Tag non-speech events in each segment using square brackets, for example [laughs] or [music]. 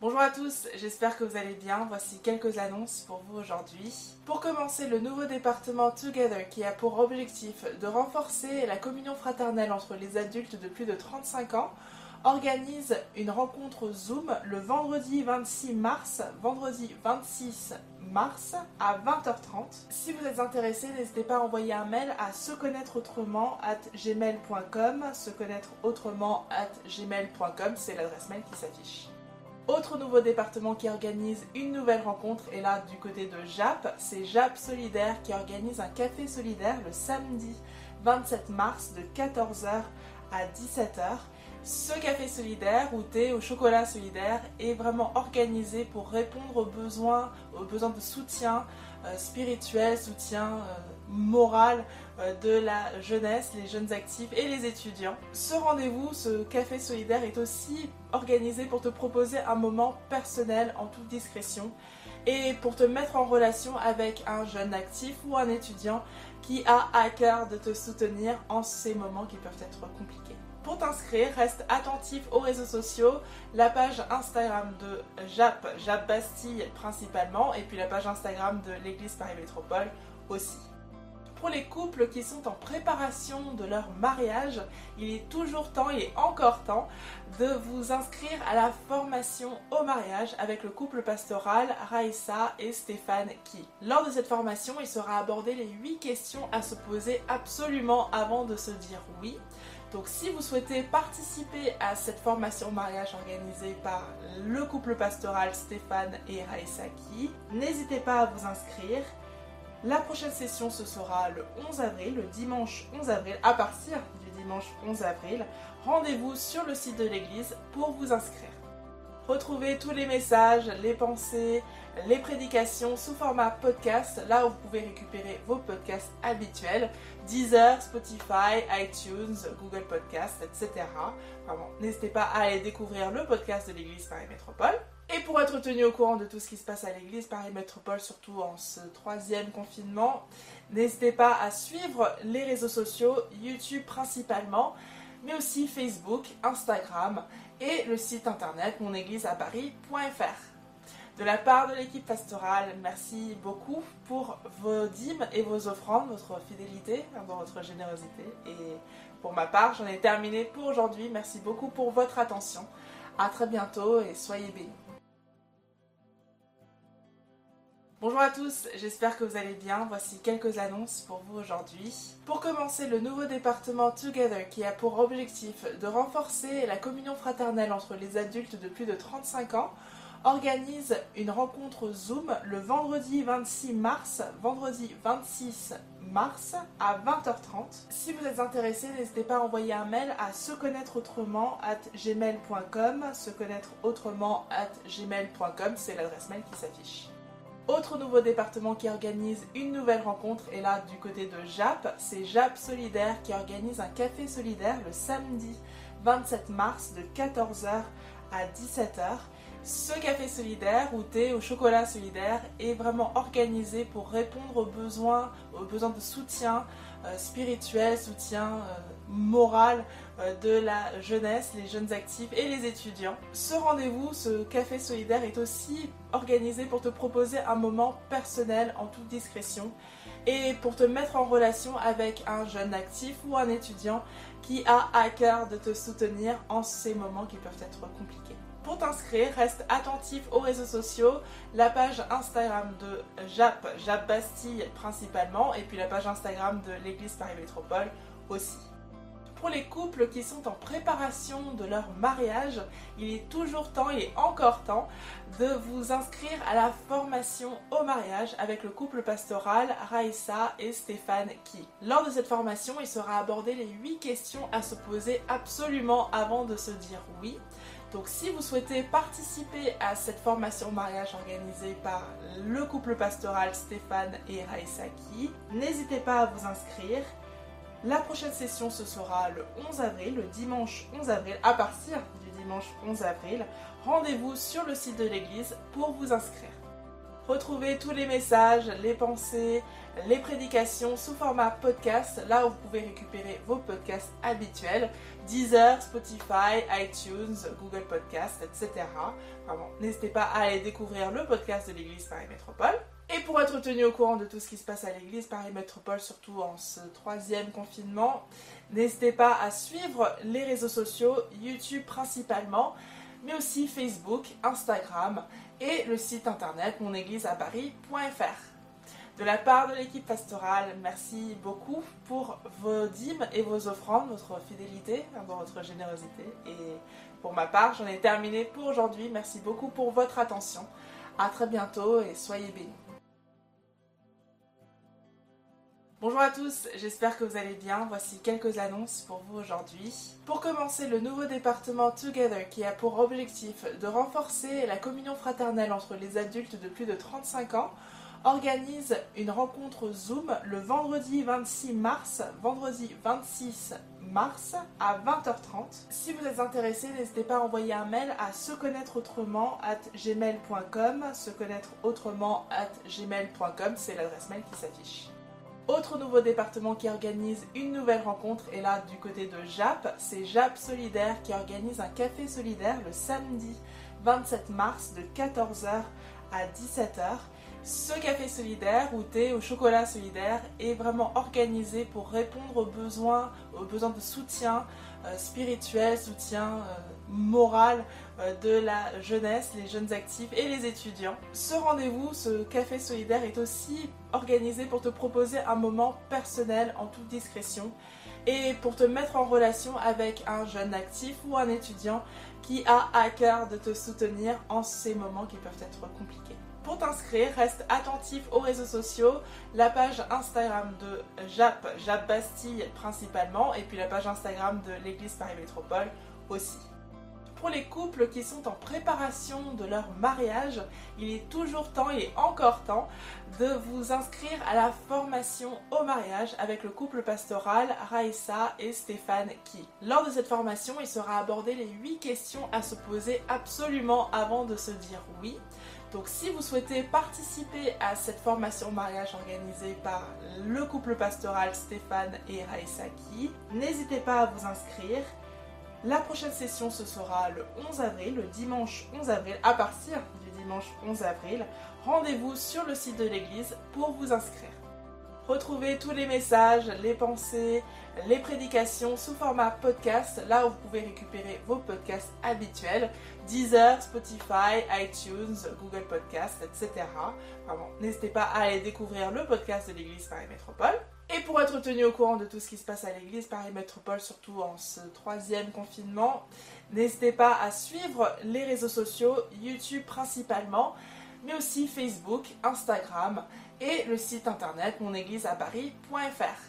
Bonjour à tous, j'espère que vous allez bien. Voici quelques annonces pour vous aujourd'hui. Pour commencer, le nouveau département Together qui a pour objectif de renforcer la communion fraternelle entre les adultes de plus de 35 ans organise une rencontre Zoom le vendredi 26 mars, vendredi 26 mars à 20h30. Si vous êtes intéressé, n'hésitez pas à envoyer un mail à se connaître autrement at gmail.com, se connaître autrement at gmail.com, c'est l'adresse mail qui s'affiche. Autre nouveau département qui organise une nouvelle rencontre est là du côté de JAP, c'est JAP Solidaire qui organise un café solidaire le samedi 27 mars de 14h à 17h. Ce café solidaire ou thé au chocolat solidaire est vraiment organisé pour répondre aux besoins, aux besoins de soutien euh, spirituel, soutien euh, moral euh, de la jeunesse, les jeunes actifs et les étudiants. Ce rendez-vous, ce café solidaire est aussi organisé pour te proposer un moment personnel en toute discrétion et pour te mettre en relation avec un jeune actif ou un étudiant qui a à cœur de te soutenir en ces moments qui peuvent être compliqués. Pour t'inscrire, reste attentif aux réseaux sociaux, la page Instagram de JAP, JAP Bastille principalement, et puis la page Instagram de l'Église Paris Métropole aussi. Pour les couples qui sont en préparation de leur mariage, il est toujours temps, il est encore temps de vous inscrire à la formation au mariage avec le couple pastoral Raissa et Stéphane Ki. Lors de cette formation, il sera abordé les 8 questions à se poser absolument avant de se dire oui. Donc si vous souhaitez participer à cette formation mariage organisée par le couple pastoral Stéphane et Raïsaki, n'hésitez pas à vous inscrire. La prochaine session ce sera le 11 avril, le dimanche 11 avril, à partir du dimanche 11 avril. Rendez-vous sur le site de l'église pour vous inscrire. Retrouvez tous les messages, les pensées, les prédications sous format podcast, là où vous pouvez récupérer vos podcasts habituels, Deezer, Spotify, iTunes, Google Podcasts, etc. N'hésitez pas à aller découvrir le podcast de l'Église Paris Métropole. Et pour être tenu au courant de tout ce qui se passe à l'Église Paris Métropole, surtout en ce troisième confinement, n'hésitez pas à suivre les réseaux sociaux, YouTube principalement, mais aussi Facebook, Instagram et le site internet monégliseaparis.fr. De la part de l'équipe pastorale, merci beaucoup pour vos dîmes et vos offrandes, votre fidélité, votre générosité. Et pour ma part, j'en ai terminé pour aujourd'hui. Merci beaucoup pour votre attention. À très bientôt et soyez bénis. Bonjour à tous, j'espère que vous allez bien. Voici quelques annonces pour vous aujourd'hui. Pour commencer, le nouveau département Together qui a pour objectif de renforcer la communion fraternelle entre les adultes de plus de 35 ans organise une rencontre Zoom le vendredi 26 mars, vendredi 26 mars à 20h30. Si vous êtes intéressé, n'hésitez pas à envoyer un mail à se connaître autrement at gmail.com, se connaître autrement at gmail.com, c'est l'adresse mail qui s'affiche. Autre nouveau département qui organise une nouvelle rencontre est là du côté de JAP, c'est JAP Solidaire qui organise un café solidaire le samedi 27 mars de 14h à 17h. Ce café solidaire ou thé au chocolat solidaire est vraiment organisé pour répondre aux besoins, de soutien euh, spirituel, soutien euh, moral euh, de la jeunesse, les jeunes actifs et les étudiants. Ce rendez-vous, ce café solidaire est aussi organisé pour te proposer un moment personnel en toute discrétion et pour te mettre en relation avec un jeune actif ou un étudiant qui a à cœur de te soutenir en ces moments qui peuvent être compliqués. Pour t'inscrire, reste attentif aux réseaux sociaux, la page Instagram de JAP, JAP Bastille principalement, et puis la page Instagram de l'Église Paris Métropole aussi. Pour les couples qui sont en préparation de leur mariage, il est toujours temps, il est encore temps de vous inscrire à la formation au mariage avec le couple pastoral Raissa et Stéphane Ki. Lors de cette formation, il sera abordé les 8 questions à se poser absolument avant de se dire oui. Donc si vous souhaitez participer à cette formation mariage organisée par le couple pastoral Stéphane et Raïsaki, n'hésitez pas à vous inscrire. La prochaine session ce sera le 11 avril, le dimanche 11 avril, à partir du dimanche 11 avril. Rendez-vous sur le site de l'église pour vous inscrire. Retrouvez tous les messages, les pensées, les prédications sous format podcast, là où vous pouvez récupérer vos podcasts habituels, Deezer, Spotify, iTunes, Google Podcast, etc. N'hésitez pas à aller découvrir le podcast de l'Église Paris Métropole. Et pour être tenu au courant de tout ce qui se passe à l'église Paris Métropole, surtout en ce troisième confinement, n'hésitez pas à suivre les réseaux sociaux, YouTube principalement, mais aussi Facebook, Instagram et le site internet monégliseaparis.fr. De la part de l'équipe pastorale, merci beaucoup pour vos dîmes et vos offrandes, votre fidélité, votre générosité. Et pour ma part, j'en ai terminé pour aujourd'hui. Merci beaucoup pour votre attention. À très bientôt et soyez bénis. Bonjour à tous, j'espère que vous allez bien. Voici quelques annonces pour vous aujourd'hui. Pour commencer, le nouveau département Together qui a pour objectif de renforcer la communion fraternelle entre les adultes de plus de 35 ans organise une rencontre Zoom le vendredi 26 mars, vendredi 26 mars à 20h30. Si vous êtes intéressé, n'hésitez pas à envoyer un mail à se connaître autrement at gmail.com, se connaître autrement at gmail.com, c'est l'adresse mail qui s'affiche. Autre nouveau département qui organise une nouvelle rencontre est là du côté de JAP. C'est JAP Solidaire qui organise un café solidaire le samedi 27 mars de 14h à 17h. Ce café solidaire ou thé au chocolat solidaire est vraiment organisé pour répondre aux besoins, de soutien euh, spirituel, soutien euh, moral euh, de la jeunesse, les jeunes actifs et les étudiants. Ce rendez-vous, ce café solidaire est aussi organisé pour te proposer un moment personnel en toute discrétion et pour te mettre en relation avec un jeune actif ou un étudiant qui a à cœur de te soutenir en ces moments qui peuvent être compliqués. Pour t'inscrire, reste attentif aux réseaux sociaux, la page Instagram de JAP, JAP Bastille principalement, et puis la page Instagram de l'Église Paris Métropole aussi. Pour les couples qui sont en préparation de leur mariage, il est toujours temps, et encore temps, de vous inscrire à la formation au mariage avec le couple pastoral Raissa et Stéphane Ki. Lors de cette formation, il sera abordé les 8 questions à se poser absolument avant de se dire oui. Donc si vous souhaitez participer à cette formation mariage organisée par le couple pastoral Stéphane et Raissa Ki, n'hésitez pas à vous inscrire. La prochaine session, ce sera le 11 avril, le dimanche 11 avril, à partir du dimanche 11 avril. Rendez-vous sur le site de l'église pour vous inscrire. Retrouvez tous les messages, les pensées, les prédications sous format podcast, là où vous pouvez récupérer vos podcasts habituels, Deezer, Spotify, iTunes, Google Podcast, etc. N'hésitez pas à aller découvrir le podcast de l'Église Paris Métropole. Et pour être tenu au courant de tout ce qui se passe à l'église Paris Métropole, surtout en ce troisième confinement, n'hésitez pas à suivre les réseaux sociaux, YouTube principalement, mais aussi Facebook, Instagram et le site internet monégliseaparis.fr.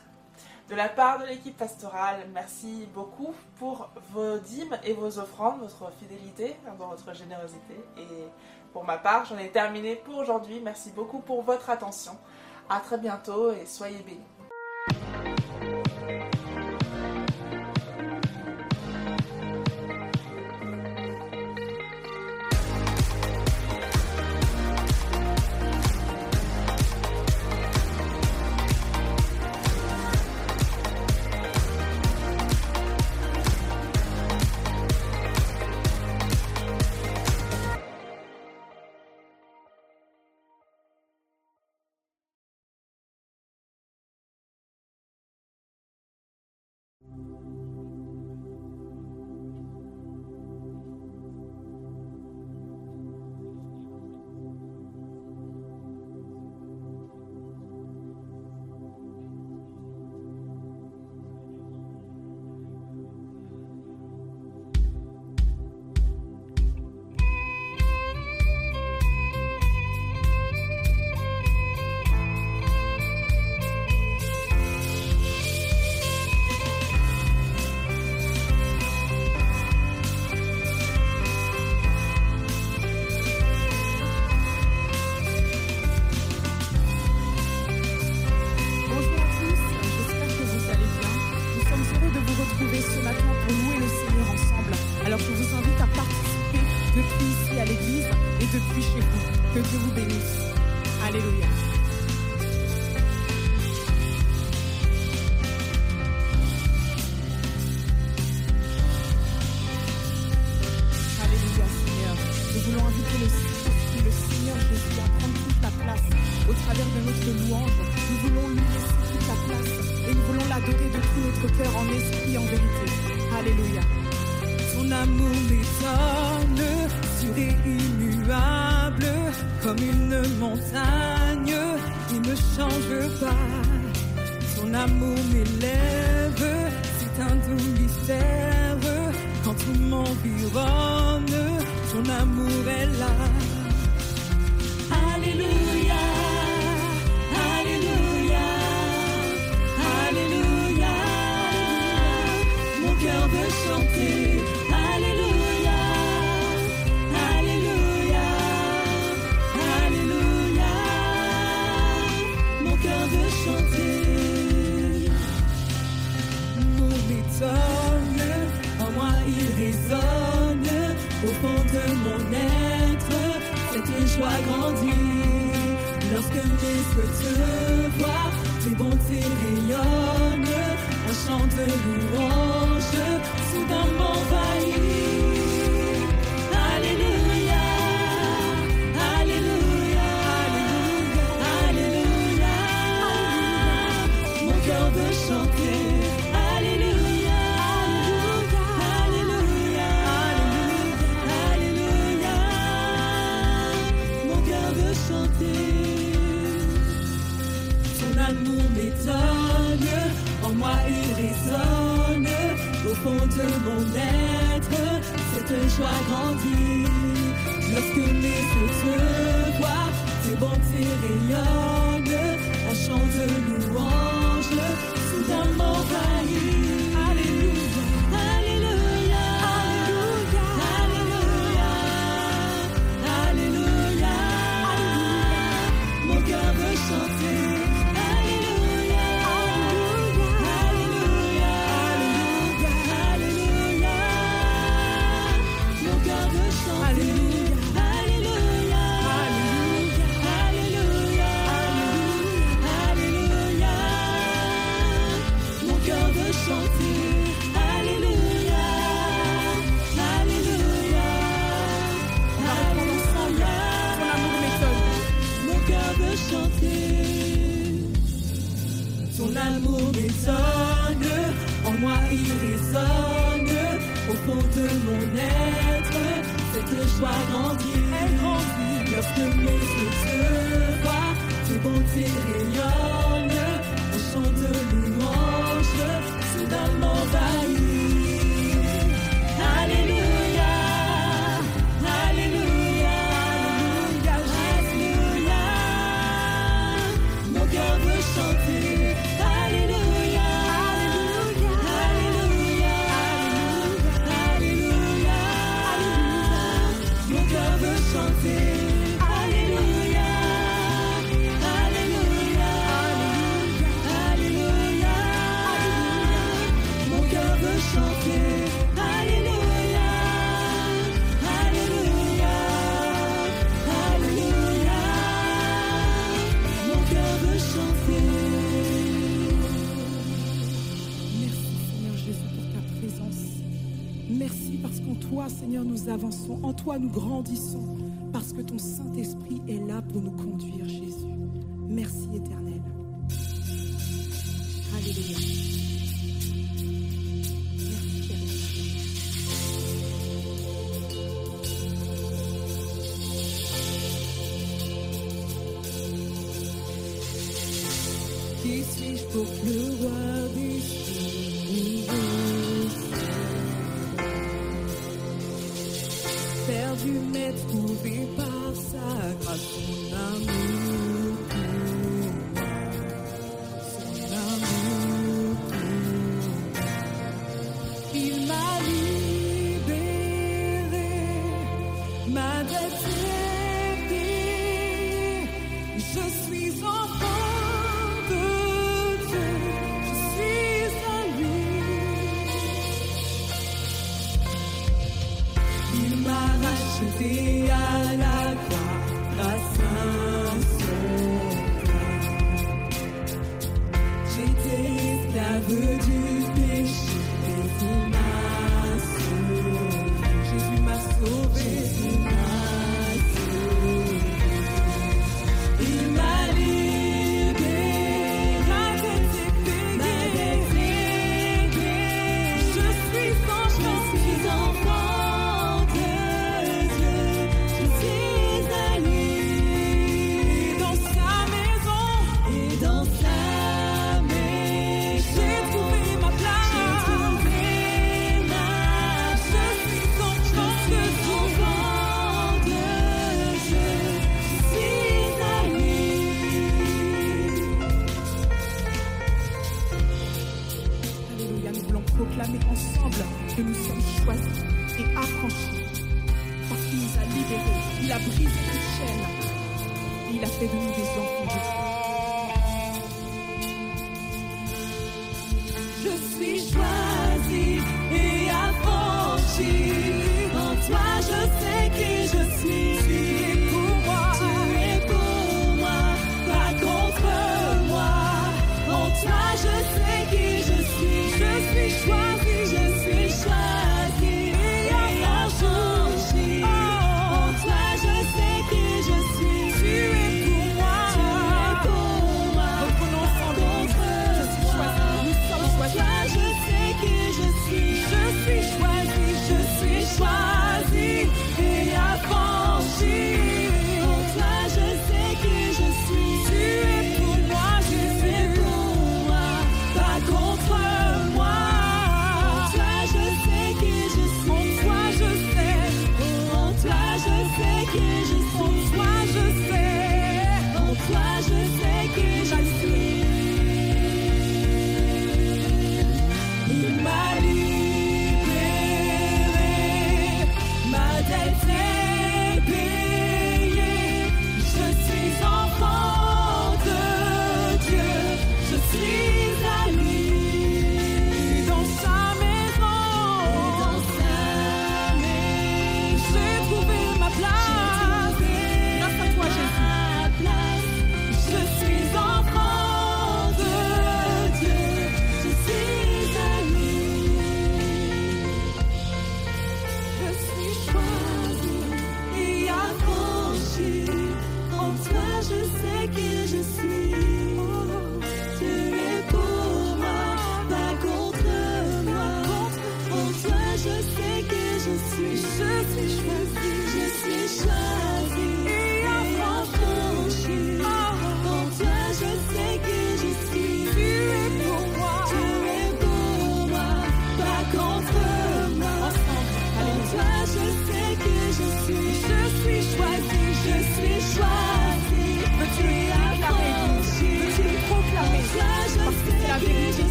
De la part de l'équipe pastorale, merci beaucoup pour vos dîmes et vos offrandes, votre fidélité, votre générosité. Et pour ma part, j'en ai terminé pour aujourd'hui. Merci beaucoup pour votre attention. À très bientôt et soyez bénis. Lorsque mes yeux te voient, tes bontés rayonnent, un chant de louange soudain m'envahit. en moi il résonne, au fond de mon être, cette joie grandit. Lorsque mes yeux te voient, tes bontés rayonnent, un chant de louange, soudain m'envahit. résonne au fond de mon être. Cette joie grandit, elle grandit. Lorsque mes yeux te voient, tes bontés rayonnent. Un chant de louange, soudain m'envahit. En toi, Seigneur, nous avançons. En toi, nous grandissons. Parce que ton Saint-Esprit est là pour nous conduire, Jésus. Merci, Éternel. Alléluia.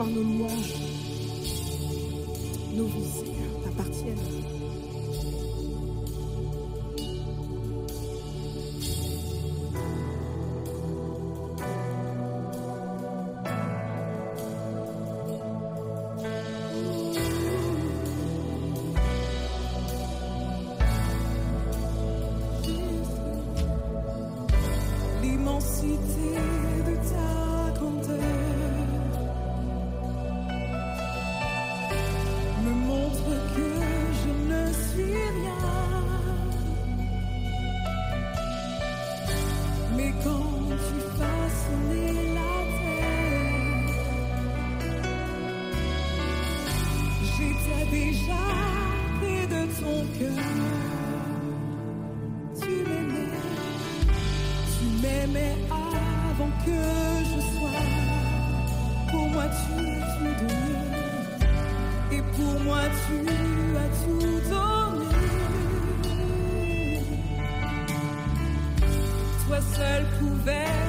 Est digne seul pouvais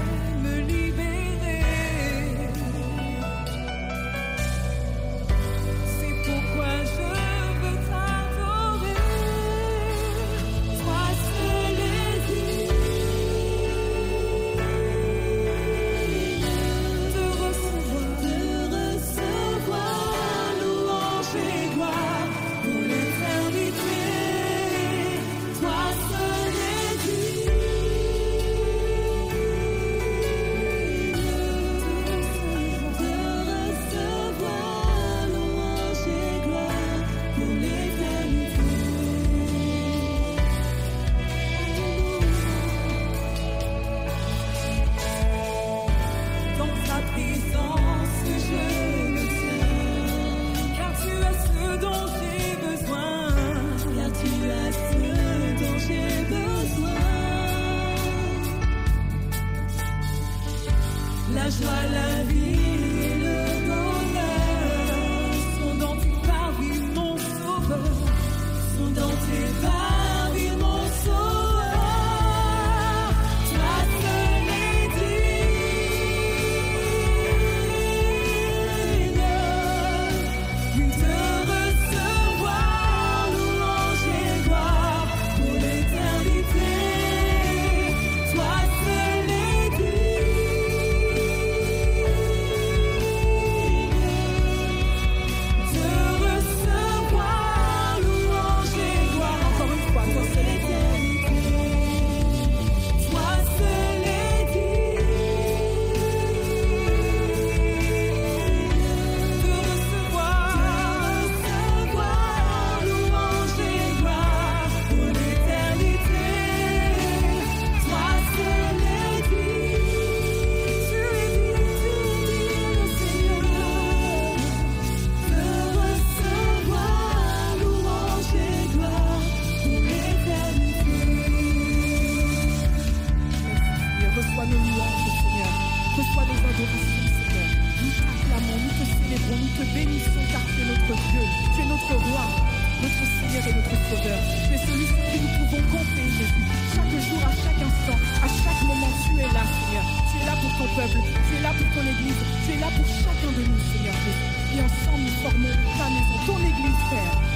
ton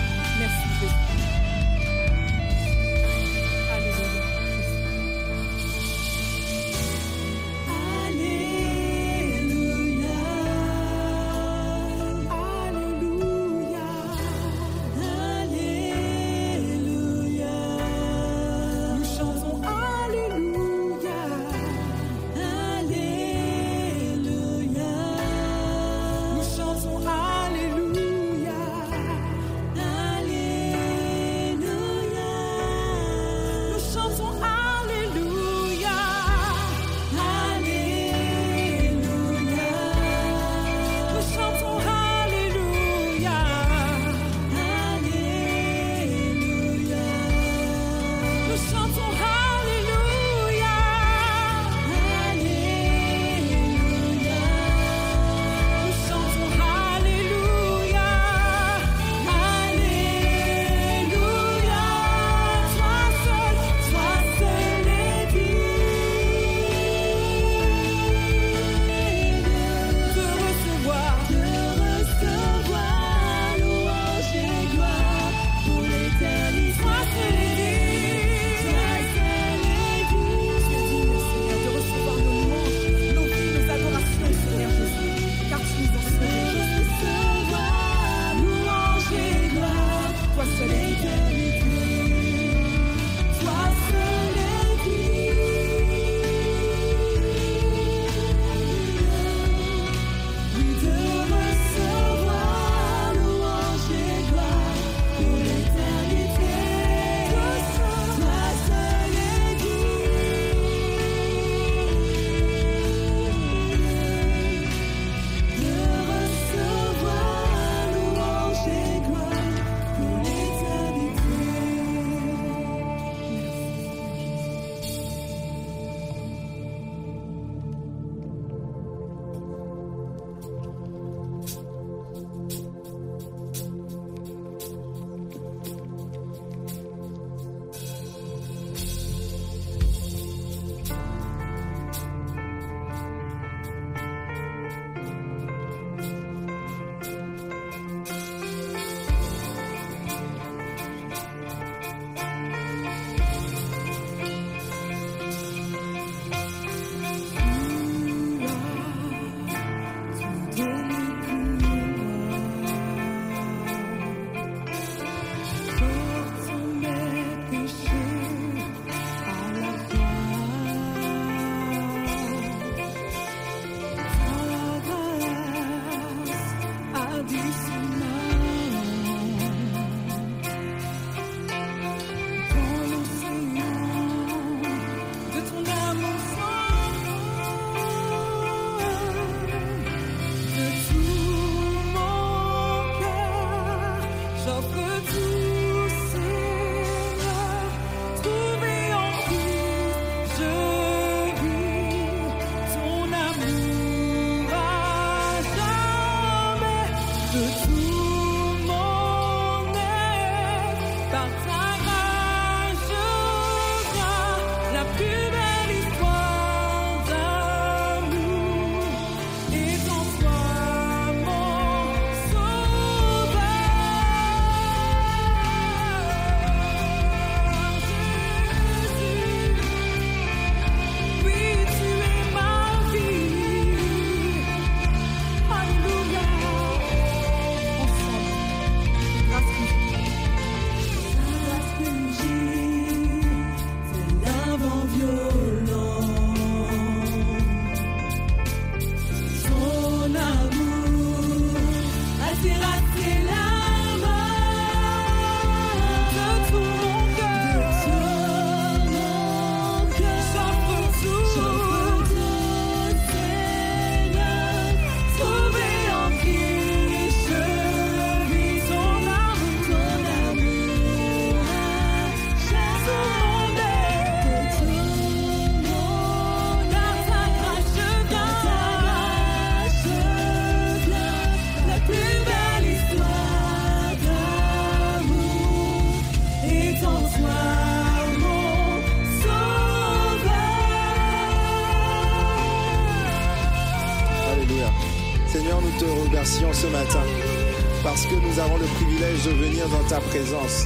privilège de venir dans ta présence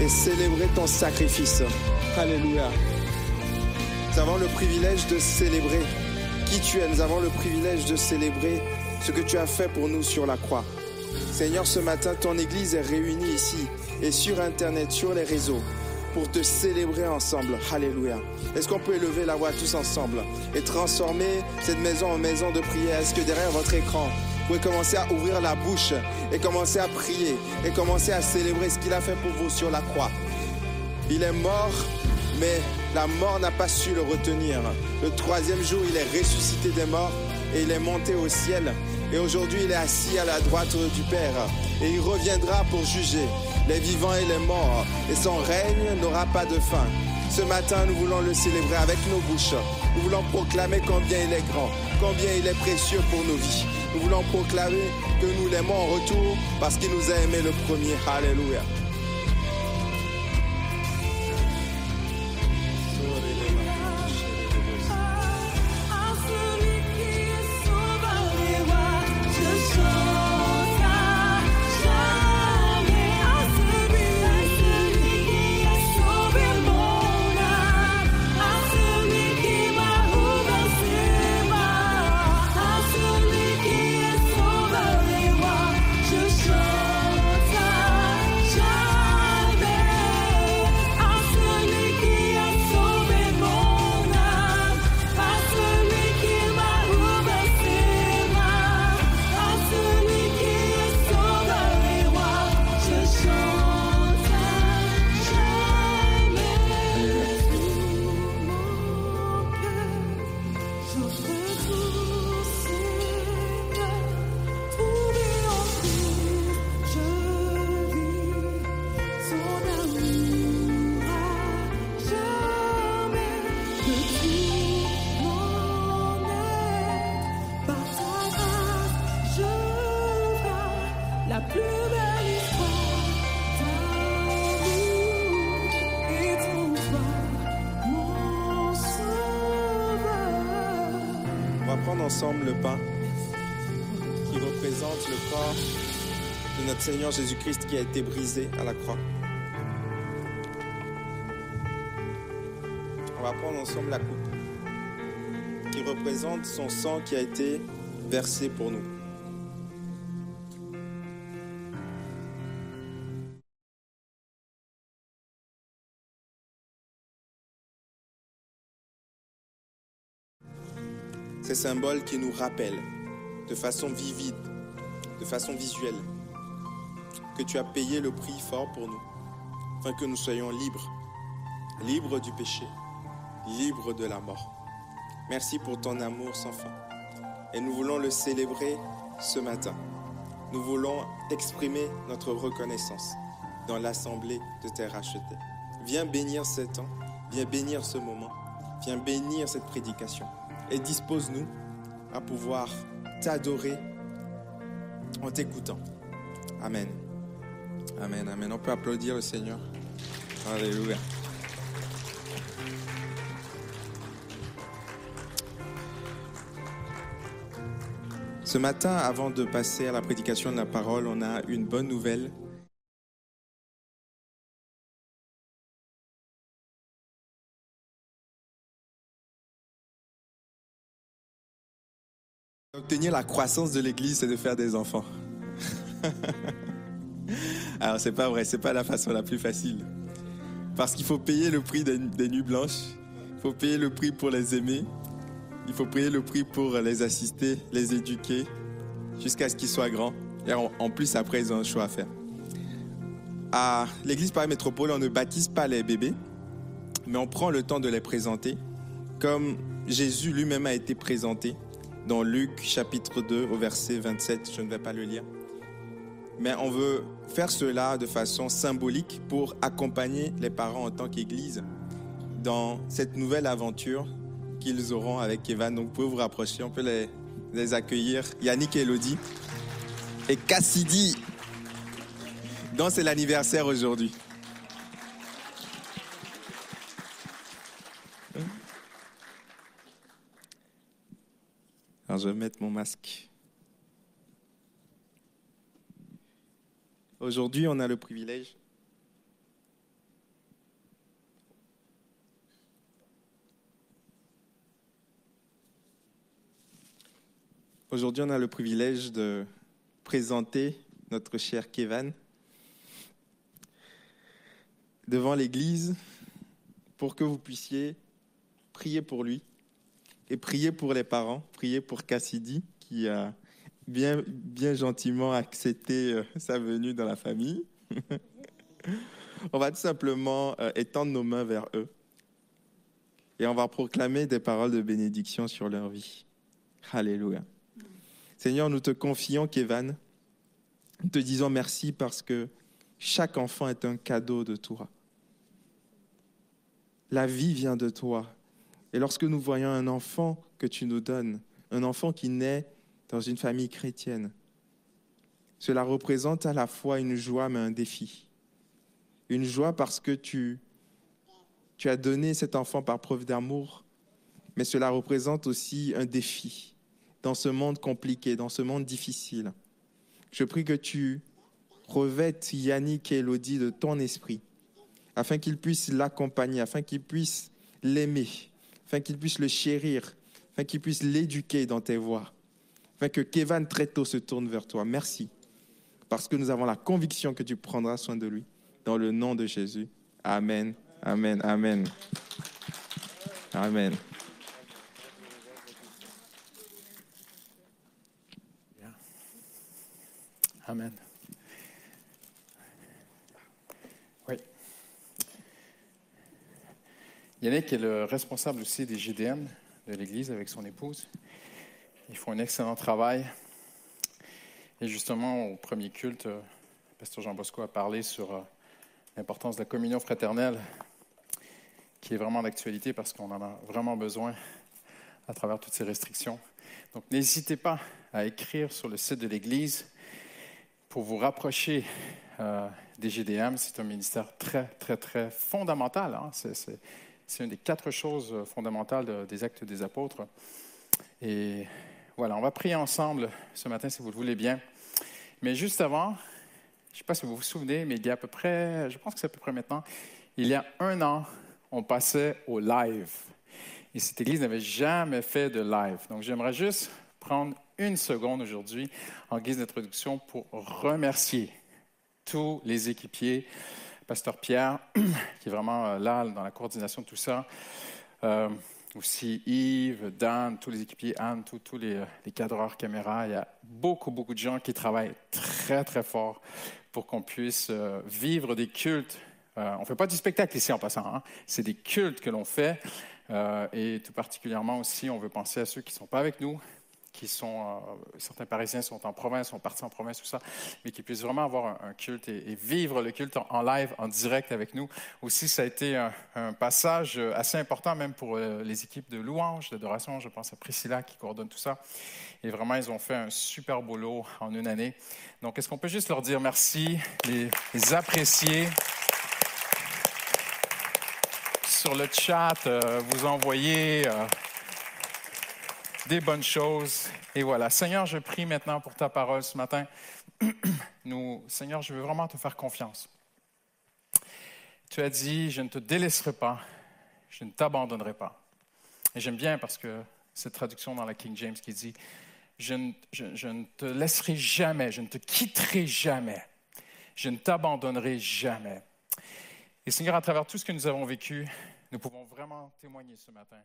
et célébrer ton sacrifice. Alléluia. Nous avons le privilège de célébrer qui tu es. Nous avons le privilège de célébrer ce que tu as fait pour nous sur la croix. Seigneur, ce matin, ton Église est réunie ici et sur Internet, sur les réseaux, pour te célébrer ensemble. Alléluia. Est-ce qu'on peut élever la voix tous ensemble et transformer cette maison en maison de prière? Est-ce que derrière votre écran, vous pouvez commencer à ouvrir la bouche et commencer à prier et commencer à célébrer ce qu'il a fait pour vous sur la croix Il est mort, mais la mort n'a pas su le retenir. Le troisième jour, il est ressuscité des morts et il est monté au ciel. Et aujourd'hui, il est assis à la droite du Père. Et il reviendra pour juger les vivants et les morts. Et son règne n'aura pas de fin. Ce matin, nous voulons le célébrer avec nos bouches. Nous voulons proclamer combien il est grand, combien il est précieux pour nos vies. Nous voulons proclamer que nous l'aimons en retour parce qu'il nous a aimés le premier. Alléluia. Seigneur Jésus-Christ qui a été brisé à la croix. On va prendre ensemble la coupe qui représente son sang qui a été versé pour nous. Ces symboles qui nous rappellent de façon vivide, de façon visuelle, que tu as payé le prix fort pour nous, afin que nous soyons libres, libres du péché, libres de la mort. Merci pour ton amour sans fin. Et nous voulons le célébrer ce matin. Nous voulons exprimer notre reconnaissance dans l'assemblée de tes rachetés. Viens bénir ce temps, viens bénir ce moment, viens bénir cette prédication et dispose-nous à pouvoir t'adorer en t'écoutant. Amen. Amen, amen. On peut applaudir le Seigneur. Alléluia. Ce matin, avant de passer à la prédication de la parole, on a une bonne nouvelle. Obtenir la croissance de l'Église, c'est de faire des enfants. [laughs] Alors c'est pas vrai, c'est pas la façon la plus facile. Parce qu'il faut payer le prix des, nuits blanches, il faut payer le prix pour les aimer, il faut payer le prix pour les assister, les éduquer, jusqu'à ce qu'ils soient grands. Et en, en plus, après, ils ont un choix à faire. À l'église Paris Métropole, on ne baptise pas les bébés, mais on prend le temps de les présenter, comme Jésus lui-même a été présenté dans Luc chapitre 2 au verset 27. Je ne vais pas le lire. Mais on veut faire cela de façon symbolique pour accompagner les parents en tant qu'Église dans cette nouvelle aventure qu'ils auront avec Evan. Donc vous pouvez vous rapprocher, on peut les, accueillir. Yannick et Elodie. Et Cassidy, dont c'est l'anniversaire aujourd'hui. Alors je vais mettre mon masque. Aujourd'hui, on a le privilège Aujourd'hui, on a le privilège de présenter notre cher Kevin devant l'Église pour que vous puissiez prier pour lui et prier pour les parents, prier pour Cassidy qui a bien, bien gentiment accepté euh, sa venue dans la famille. [laughs] on va tout simplement euh, étendre nos mains vers eux et on va proclamer des paroles de bénédiction sur leur vie. Alléluia. Seigneur, nous te confions Kevin. Nous te disons merci parce que chaque enfant est un cadeau de toi. La vie vient de toi. Et lorsque nous voyons un enfant que tu nous donnes, un enfant qui naît dans une famille chrétienne, cela représente à la fois une joie mais un défi. Une joie parce que tu, tu as donné cet enfant par preuve d'amour, mais cela représente aussi un défi dans ce monde compliqué, dans ce monde difficile. Je prie que tu revêtes Yannick et Elodie de ton esprit, afin qu'ils puissent l'accompagner, afin qu'ils puissent l'aimer, afin qu'ils puissent le chérir, afin qu'ils puissent l'éduquer dans tes voies, que Kevin très tôt se tourne vers toi. Merci, parce que nous avons la conviction que tu prendras soin de lui. Dans le nom de Jésus. Amen. Amen. Amen. Amen. Amen. Oui. Yannick est le responsable aussi des GDM de l'Église avec son épouse. Ils font un excellent travail. Et justement, au premier culte, euh, Pasteur Jean Bosco a parlé sur euh, l'importance de la communion fraternelle, qui est vraiment d'actualité parce qu'on en a vraiment besoin à travers toutes ces restrictions. Donc, n'hésitez pas à écrire sur le site de l'Église pour vous rapprocher euh, des GDM. C'est un ministère très, très, très fondamental. Hein. C'est une des quatre choses fondamentales des actes des apôtres. Et voilà, on va prier ensemble ce matin, si vous le voulez bien. Mais juste avant, je ne sais pas si vous vous souvenez, mais il y a à peu près, je pense que c'est à peu près maintenant, il y a un an, on passait au live. Et cette église n'avait jamais fait de live. Donc j'aimerais juste prendre une seconde aujourd'hui en guise d'introduction pour remercier tous les équipiers, Pasteur Pierre, [clears throat] qui est vraiment euh, là dans la coordination de tout ça, euh, aussi Yves, Dan, tous les équipiers, Anne, tous les, euh, les, cadreurs caméra. Il y a beaucoup, beaucoup de gens qui travaillent très, très fort pour qu'on puisse vivre des cultes. on ne fait pas du spectacle ici en passant, hein. c'est des cultes que l'on fait. et tout particulièrement aussi, on veut penser à ceux qui ne sont pas avec nous, qui sont, euh, certains Parisiens sont en province, sont partis en province, tout ça, mais qui puissent vraiment avoir un, culte et, vivre le culte en, live, en direct avec nous. Aussi, ça a été un, passage assez important même pour euh, les équipes de louange, d'adoration. Je pense à Priscilla qui coordonne tout ça. Et vraiment, ils ont fait un super boulot en une année. Donc, est-ce qu'on peut juste leur dire merci, les, apprécier? sur le chat, euh, vous envoyez des bonnes choses. Et voilà. Seigneur, je prie maintenant pour ta parole ce matin. [clears throat] Nous, Seigneur, je veux vraiment te faire confiance. Tu as dit, je ne te délaisserai pas, je ne t'abandonnerai pas. Et j'aime bien parce que cette traduction dans la King James qui dit, je ne, je ne te laisserai jamais, je ne te quitterai jamais, je ne t'abandonnerai jamais. Et Seigneur, à travers tout ce que nous avons vécu, nous pouvons vraiment témoigner ce matin.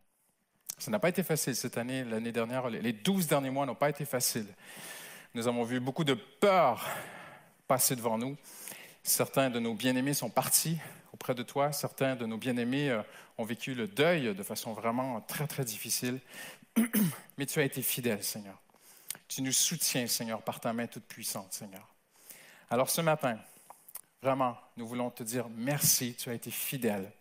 Ça n'a pas été facile cette année, l'année dernière, les douze derniers mois n'ont pas été faciles. Nous avons vu beaucoup de peur passer devant nous. Certains de nos bien-aimés sont partis auprès de toi. Certains de nos bien-aimés euh, ont vécu le deuil de façon vraiment très, très difficile. [clears throat] Mais tu as été fidèle, Seigneur. Tu nous soutiens, Seigneur, par ta main toute puissante, Seigneur. Alors ce matin, vraiment, nous voulons te dire merci, tu as été fidèle.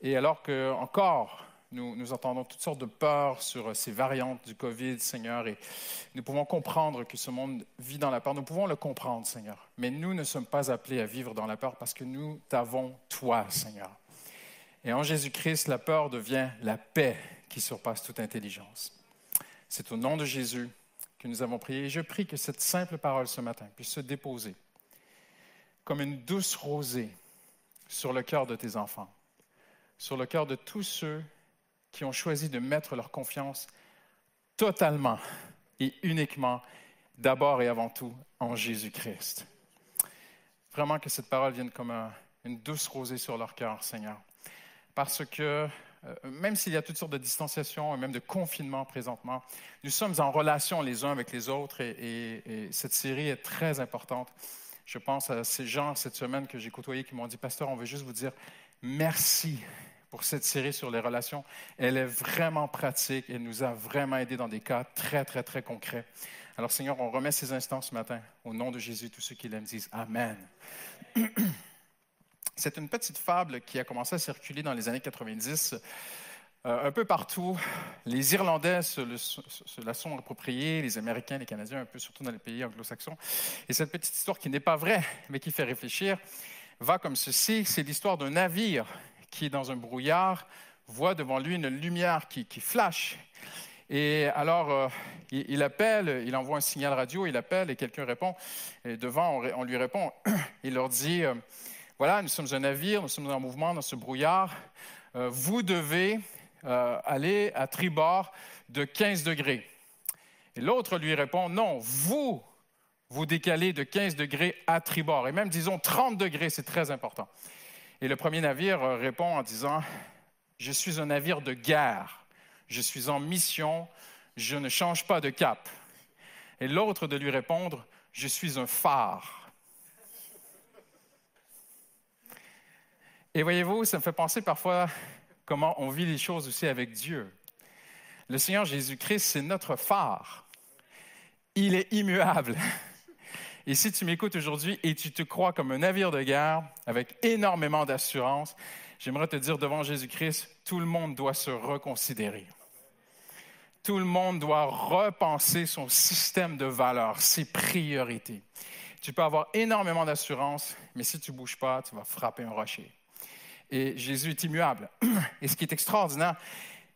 Et alors que encore nous, entendons toutes sortes de peurs sur ces variantes du COVID, Seigneur, et nous pouvons comprendre que ce monde vit dans la peur. Nous pouvons le comprendre, Seigneur. Mais nous ne sommes pas appelés à vivre dans la peur parce que nous t'avons, toi, Seigneur. Et en Jésus-Christ, la peur devient la paix qui surpasse toute intelligence. C'est au nom de Jésus que nous avons prié. Et je prie que cette simple parole ce matin puisse se déposer comme une douce rosée sur le cœur de tes enfants, sur le cœur de tous ceux qui ont choisi de mettre leur confiance totalement et uniquement, d'abord et avant tout, en Jésus-Christ. Vraiment que cette parole vienne comme une douce rosée sur leur cœur, Seigneur. Parce que euh, même s'il y a toutes sortes de distanciations et même de confinement présentement, nous sommes en relation les uns avec les autres et, et cette série est très importante. Je pense à ces gens cette semaine que j'ai côtoyés qui m'ont dit, Pasteur, on veut juste vous dire merci pour série sur les relations. Elle est vraiment pratique et nous a vraiment aidé dans des cas très, très, très concrets. Alors Seigneur, on remet ces instants ce matin. Au nom de Jésus, tous ceux qui l'aiment disent Amen. [clears throat] C'est une petite fable qui a commencé à circuler dans les années 90. Euh, un peu partout, les Irlandais se, la sont appropriés, les Américains, les Canadiens, un peu surtout dans les pays anglo-saxons. Et cette petite histoire qui n'est pas vraie, mais qui fait réfléchir, va comme ceci. C'est l'histoire d'un navire qui est dans un brouillard, voit devant lui une lumière qui, flash. Et alors, euh, il, appelle, il envoie un signal radio, il appelle et quelqu'un répond. Et devant, on, lui répond. [clears throat] Il leur dit, euh, voilà, nous sommes un navire, nous sommes en mouvement dans ce brouillard. Euh, vous devez aller à tribord de 15 degrés. Et l'autre lui répond, non, vous, vous décalez de 15 degrés à tribord. Et même, disons, 30 degrés, c'est très important. Et le premier navire euh, répond en disant, je suis un navire de guerre, je suis en mission, je ne change pas de cap. Et l'autre de lui répondre, je suis un phare. Et voyez-vous, ça me fait penser parfois comment on vit les choses aussi avec Dieu. Le Seigneur Jésus-Christ, c'est notre phare. Il est immuable. Et si tu m'écoutes aujourd'hui et tu te crois comme un navire de guerre avec énormément d'assurance, j'aimerais te dire devant Jésus-Christ, tout le monde doit se reconsidérer. Tout le monde doit repenser son système de valeurs, ses priorités. Tu peux avoir énormément d'assurance, mais si tu ne bouges pas, tu vas frapper un rocher. Et Jésus est immuable. [clears throat] Et ce qui est extraordinaire,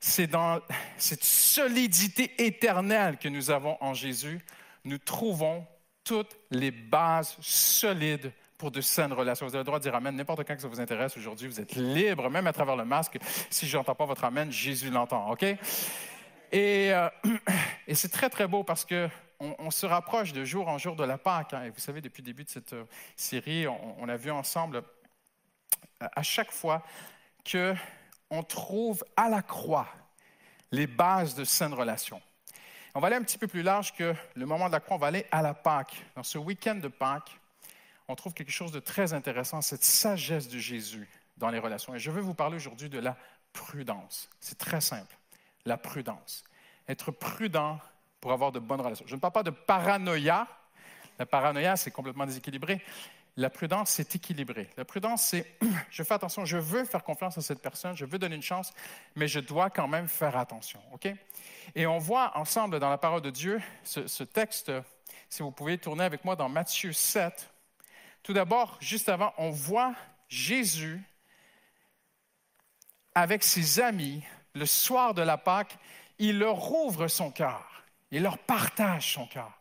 c'est dans cette solidité éternelle que nous avons en Jésus, nous trouvons toutes les bases solides pour de saines relations. Vous avez le droit de dire Amen n'importe quand que ça vous intéresse aujourd'hui. Vous êtes libre, même à travers le masque. Si je n'entends pas votre Amen, Jésus l'entend, OK? Et, euh, [clears throat] c'est très, très beau parce que on, se rapproche de jour en jour de la Pâque. Hein. Et vous savez, depuis le début de cette euh, série, on, on, a vu ensemble à chaque fois que on trouve à la croix les bases de saines relations. On va aller un petit peu plus large que le moment de la croix, on va aller à la Pâque. Dans ce week-end de Pâques, on trouve quelque chose de très intéressant, cette sagesse de Jésus dans les relations. Et je veux vous parler aujourd'hui de la prudence. C'est très simple, la prudence. Être prudent pour avoir de bonnes relations. Je ne parle pas de paranoïa. La paranoïa, c'est complètement déséquilibré. La prudence, c'est équilibré. La prudence, c'est [clears throat] je fais attention, je veux faire confiance à cette personne, je veux donner une chance, mais je dois quand même faire attention. Et on voit ensemble dans la parole de Dieu ce, texte, si vous pouvez tourner avec moi dans Matthieu 7. Tout d'abord, juste avant, on voit Jésus avec ses amis, le soir de la Pâque, il leur ouvre son cœur, il leur partage son cœur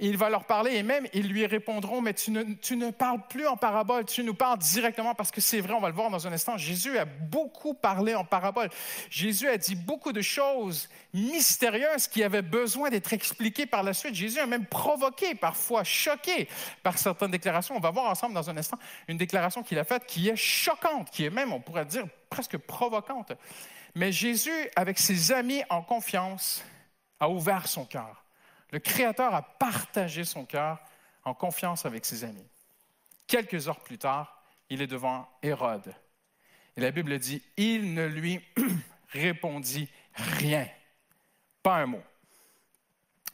il va leur parler et même ils lui répondront, mais tu ne, parles plus en parabole, tu nous parles directement parce que c'est vrai, on va le voir dans un instant. Jésus a beaucoup parlé en parabole. Jésus a dit beaucoup de choses mystérieuses qui avaient besoin d'être expliquées par la suite. Jésus a même provoqué, parfois choqué par certaines déclarations. On va voir ensemble dans un instant une déclaration qu'il a faite qui est choquante, qui est même, on pourrait dire, presque provocante. Mais Jésus, avec ses amis en confiance, a ouvert son cœur. Le Créateur a partagé son cœur en confiance avec ses amis. Quelques heures plus tard, il est devant Hérode. Et la Bible dit, il ne lui [clears throat] répondit rien, pas un mot.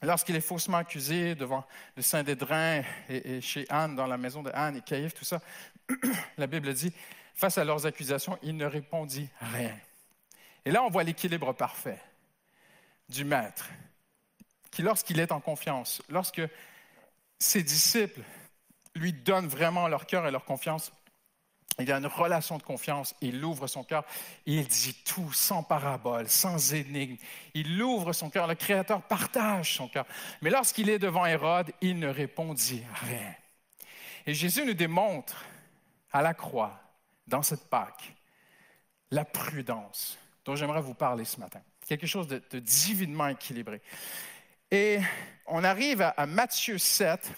Lorsqu'il est faussement accusé devant le Saint-Dédrin et, chez Anne, dans la maison de Anne et Caïphe, tout ça, [clears throat] la Bible dit, face à leurs accusations, il ne répondit rien. Et là, on voit l'équilibre parfait du maître qui, lorsqu'il est en confiance, lorsque ses disciples lui donnent vraiment leur cœur et leur confiance, il a une relation de confiance, il ouvre son cœur, il dit tout sans parabole, sans énigme. Il ouvre son cœur, le Créateur partage son cœur. Mais lorsqu'il est devant Hérode, il ne répondit rien. Et Jésus nous démontre à la croix, dans cette Pâque, la prudence dont j'aimerais vous parler ce matin. Quelque chose de divinement équilibré. Et on arrive à, Matthieu 7,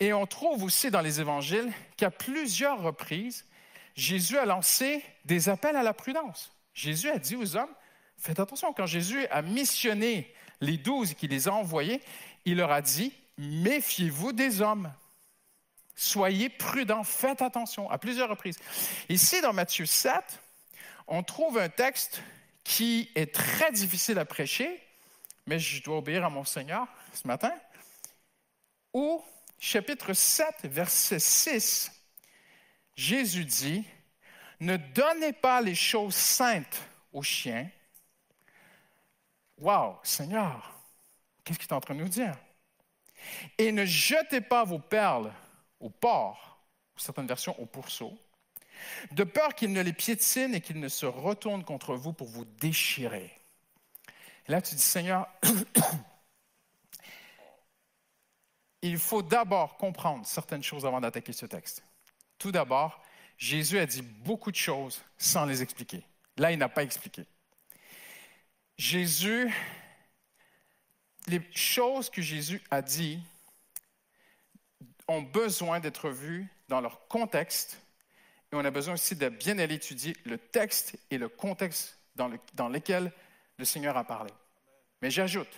et on trouve aussi dans les évangiles qu'à plusieurs reprises, Jésus a lancé des appels à la prudence. Jésus a dit aux hommes, faites attention, quand Jésus a missionné les douze et qu'il les a envoyés, il leur a dit, méfiez-vous des hommes. Soyez prudents, faites attention, à plusieurs reprises. Ici, dans Matthieu 7, on trouve un texte qui est très difficile à prêcher mais je dois obéir à mon Seigneur ce matin. Ou, chapitre 7, verset 6, Jésus dit, ne donnez pas les choses saintes aux chiens. Wow, Seigneur, qu'est-ce qu'il est en train de nous dire? Et ne jetez pas vos perles au porc, ou certaines versions au pourceau, de peur qu'ils ne les piétinent et qu'ils ne se retournent contre vous pour vous déchirer. Là, tu dis, Seigneur, [coughs] il faut d'abord comprendre certaines choses avant d'attaquer ce texte. Tout d'abord, Jésus a dit beaucoup de choses sans les expliquer. Là, il n'a pas expliqué. Jésus, les choses que Jésus a dit ont besoin d'être vues dans leur contexte et on a besoin aussi de bien aller étudier le texte et le contexte dans, le, dans lequel le Seigneur a parlé. Mais j'ajoute,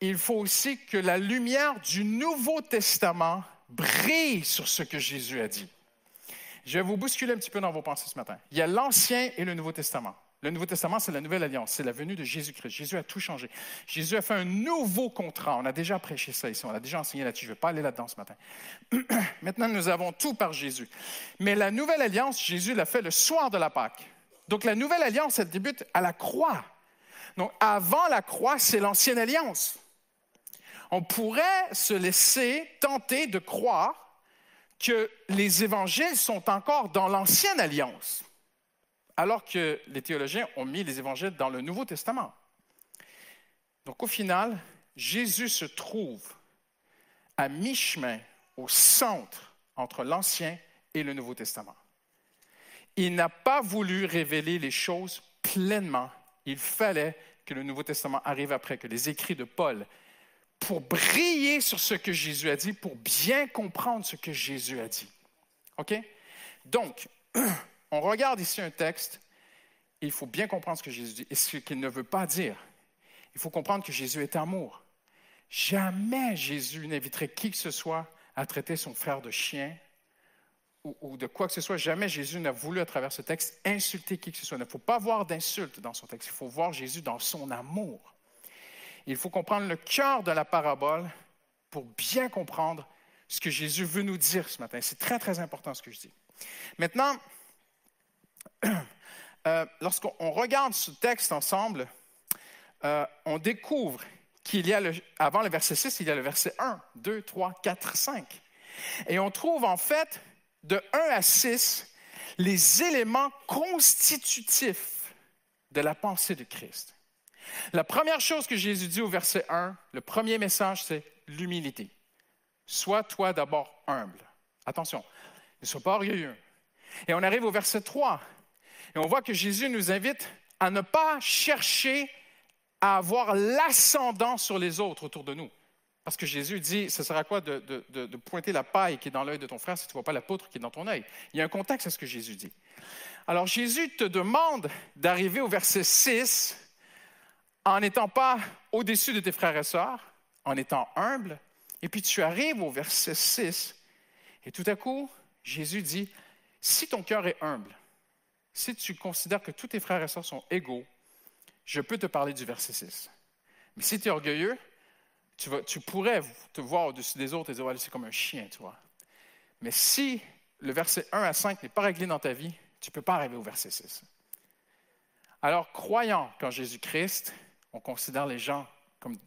il faut aussi que la lumière du Nouveau Testament brille sur ce que Jésus a dit. Je vais vous bousculer un petit peu dans vos pensées ce matin. Il y a l'Ancien et le Nouveau Testament. Le Nouveau Testament, c'est la nouvelle alliance, c'est la venue de Jésus-Christ. Jésus a tout changé. Jésus a fait un nouveau contrat. On a déjà prêché ça ici, on a déjà enseigné là-dessus. Je ne vais pas aller là-dedans ce matin. [clears throat] Maintenant, nous avons tout par Jésus. Mais la nouvelle alliance, Jésus l'a fait le soir de la Pâque. Donc la nouvelle alliance, elle débute à la croix. Donc, avant la croix, c'est l'ancienne alliance. On pourrait se laisser tenter de croire que les évangiles sont encore dans l'ancienne alliance, alors que les théologiens ont mis les évangiles dans le Nouveau Testament. Donc, au final, Jésus se trouve à mi-chemin, au centre entre l'Ancien et le Nouveau Testament. Il n'a pas voulu révéler les choses pleinement il fallait que le Nouveau Testament arrive après, que les écrits de Paul, pour briller sur ce que Jésus a dit, pour bien comprendre ce que Jésus a dit. OK? Donc, [clears throat] on regarde ici un texte, il faut bien comprendre ce que Jésus dit et ce qu'il ne veut pas dire. Il faut comprendre que Jésus est amour. Jamais Jésus n'inviterait qui que ce soit à traiter son frère de chien ou, de quoi que ce soit, jamais Jésus n'a voulu, à travers ce texte, insulter qui que ce soit. Il ne faut pas voir d'insulte dans son texte. Il faut voir Jésus dans son amour. Il faut comprendre le cœur de la parabole pour bien comprendre ce que Jésus veut nous dire ce matin. C'est très, très important ce que je dis. Maintenant, [clears throat] euh, lorsqu'on regarde ce texte ensemble, euh, on découvre qu'il y a, le, avant le verset 6, il y a le verset 1, 2, 3, 4, 5. Et on trouve en fait de 1 à 6 les éléments constitutifs de la pensée de Christ. La première chose que Jésus dit au verset 1, le premier message, c'est l'humilité. Sois toi d'abord humble. Attention, ne sois pas orgueilleux. Et on arrive au verset 3, et on voit que Jésus nous invite à ne pas chercher à avoir l'ascendant sur les autres autour de nous. Parce que Jésus dit, ce sera quoi de, de, pointer la paille qui est dans l'œil de ton frère si tu ne vois pas la poutre qui est dans ton œil? Il y a un contexte à ce que Jésus dit. Alors Jésus te demande d'arriver au verset 6 en n'étant pas au-dessus de tes frères et sœurs, en étant humble, et puis tu arrives au verset 6, et tout à coup, Jésus dit, si ton cœur est humble, si tu considères que tous tes frères et sœurs sont égaux, je peux te parler du verset 6. Mais si tu es orgueilleux, tu, pourrais te voir au-dessus des autres et dire, c'est comme un chien, tu vois. Mais si le verset 1 à 5 n'est pas réglé dans ta vie, tu ne peux pas arriver au verset 6. Alors, croyant qu'en Jésus-Christ, on considère les gens comme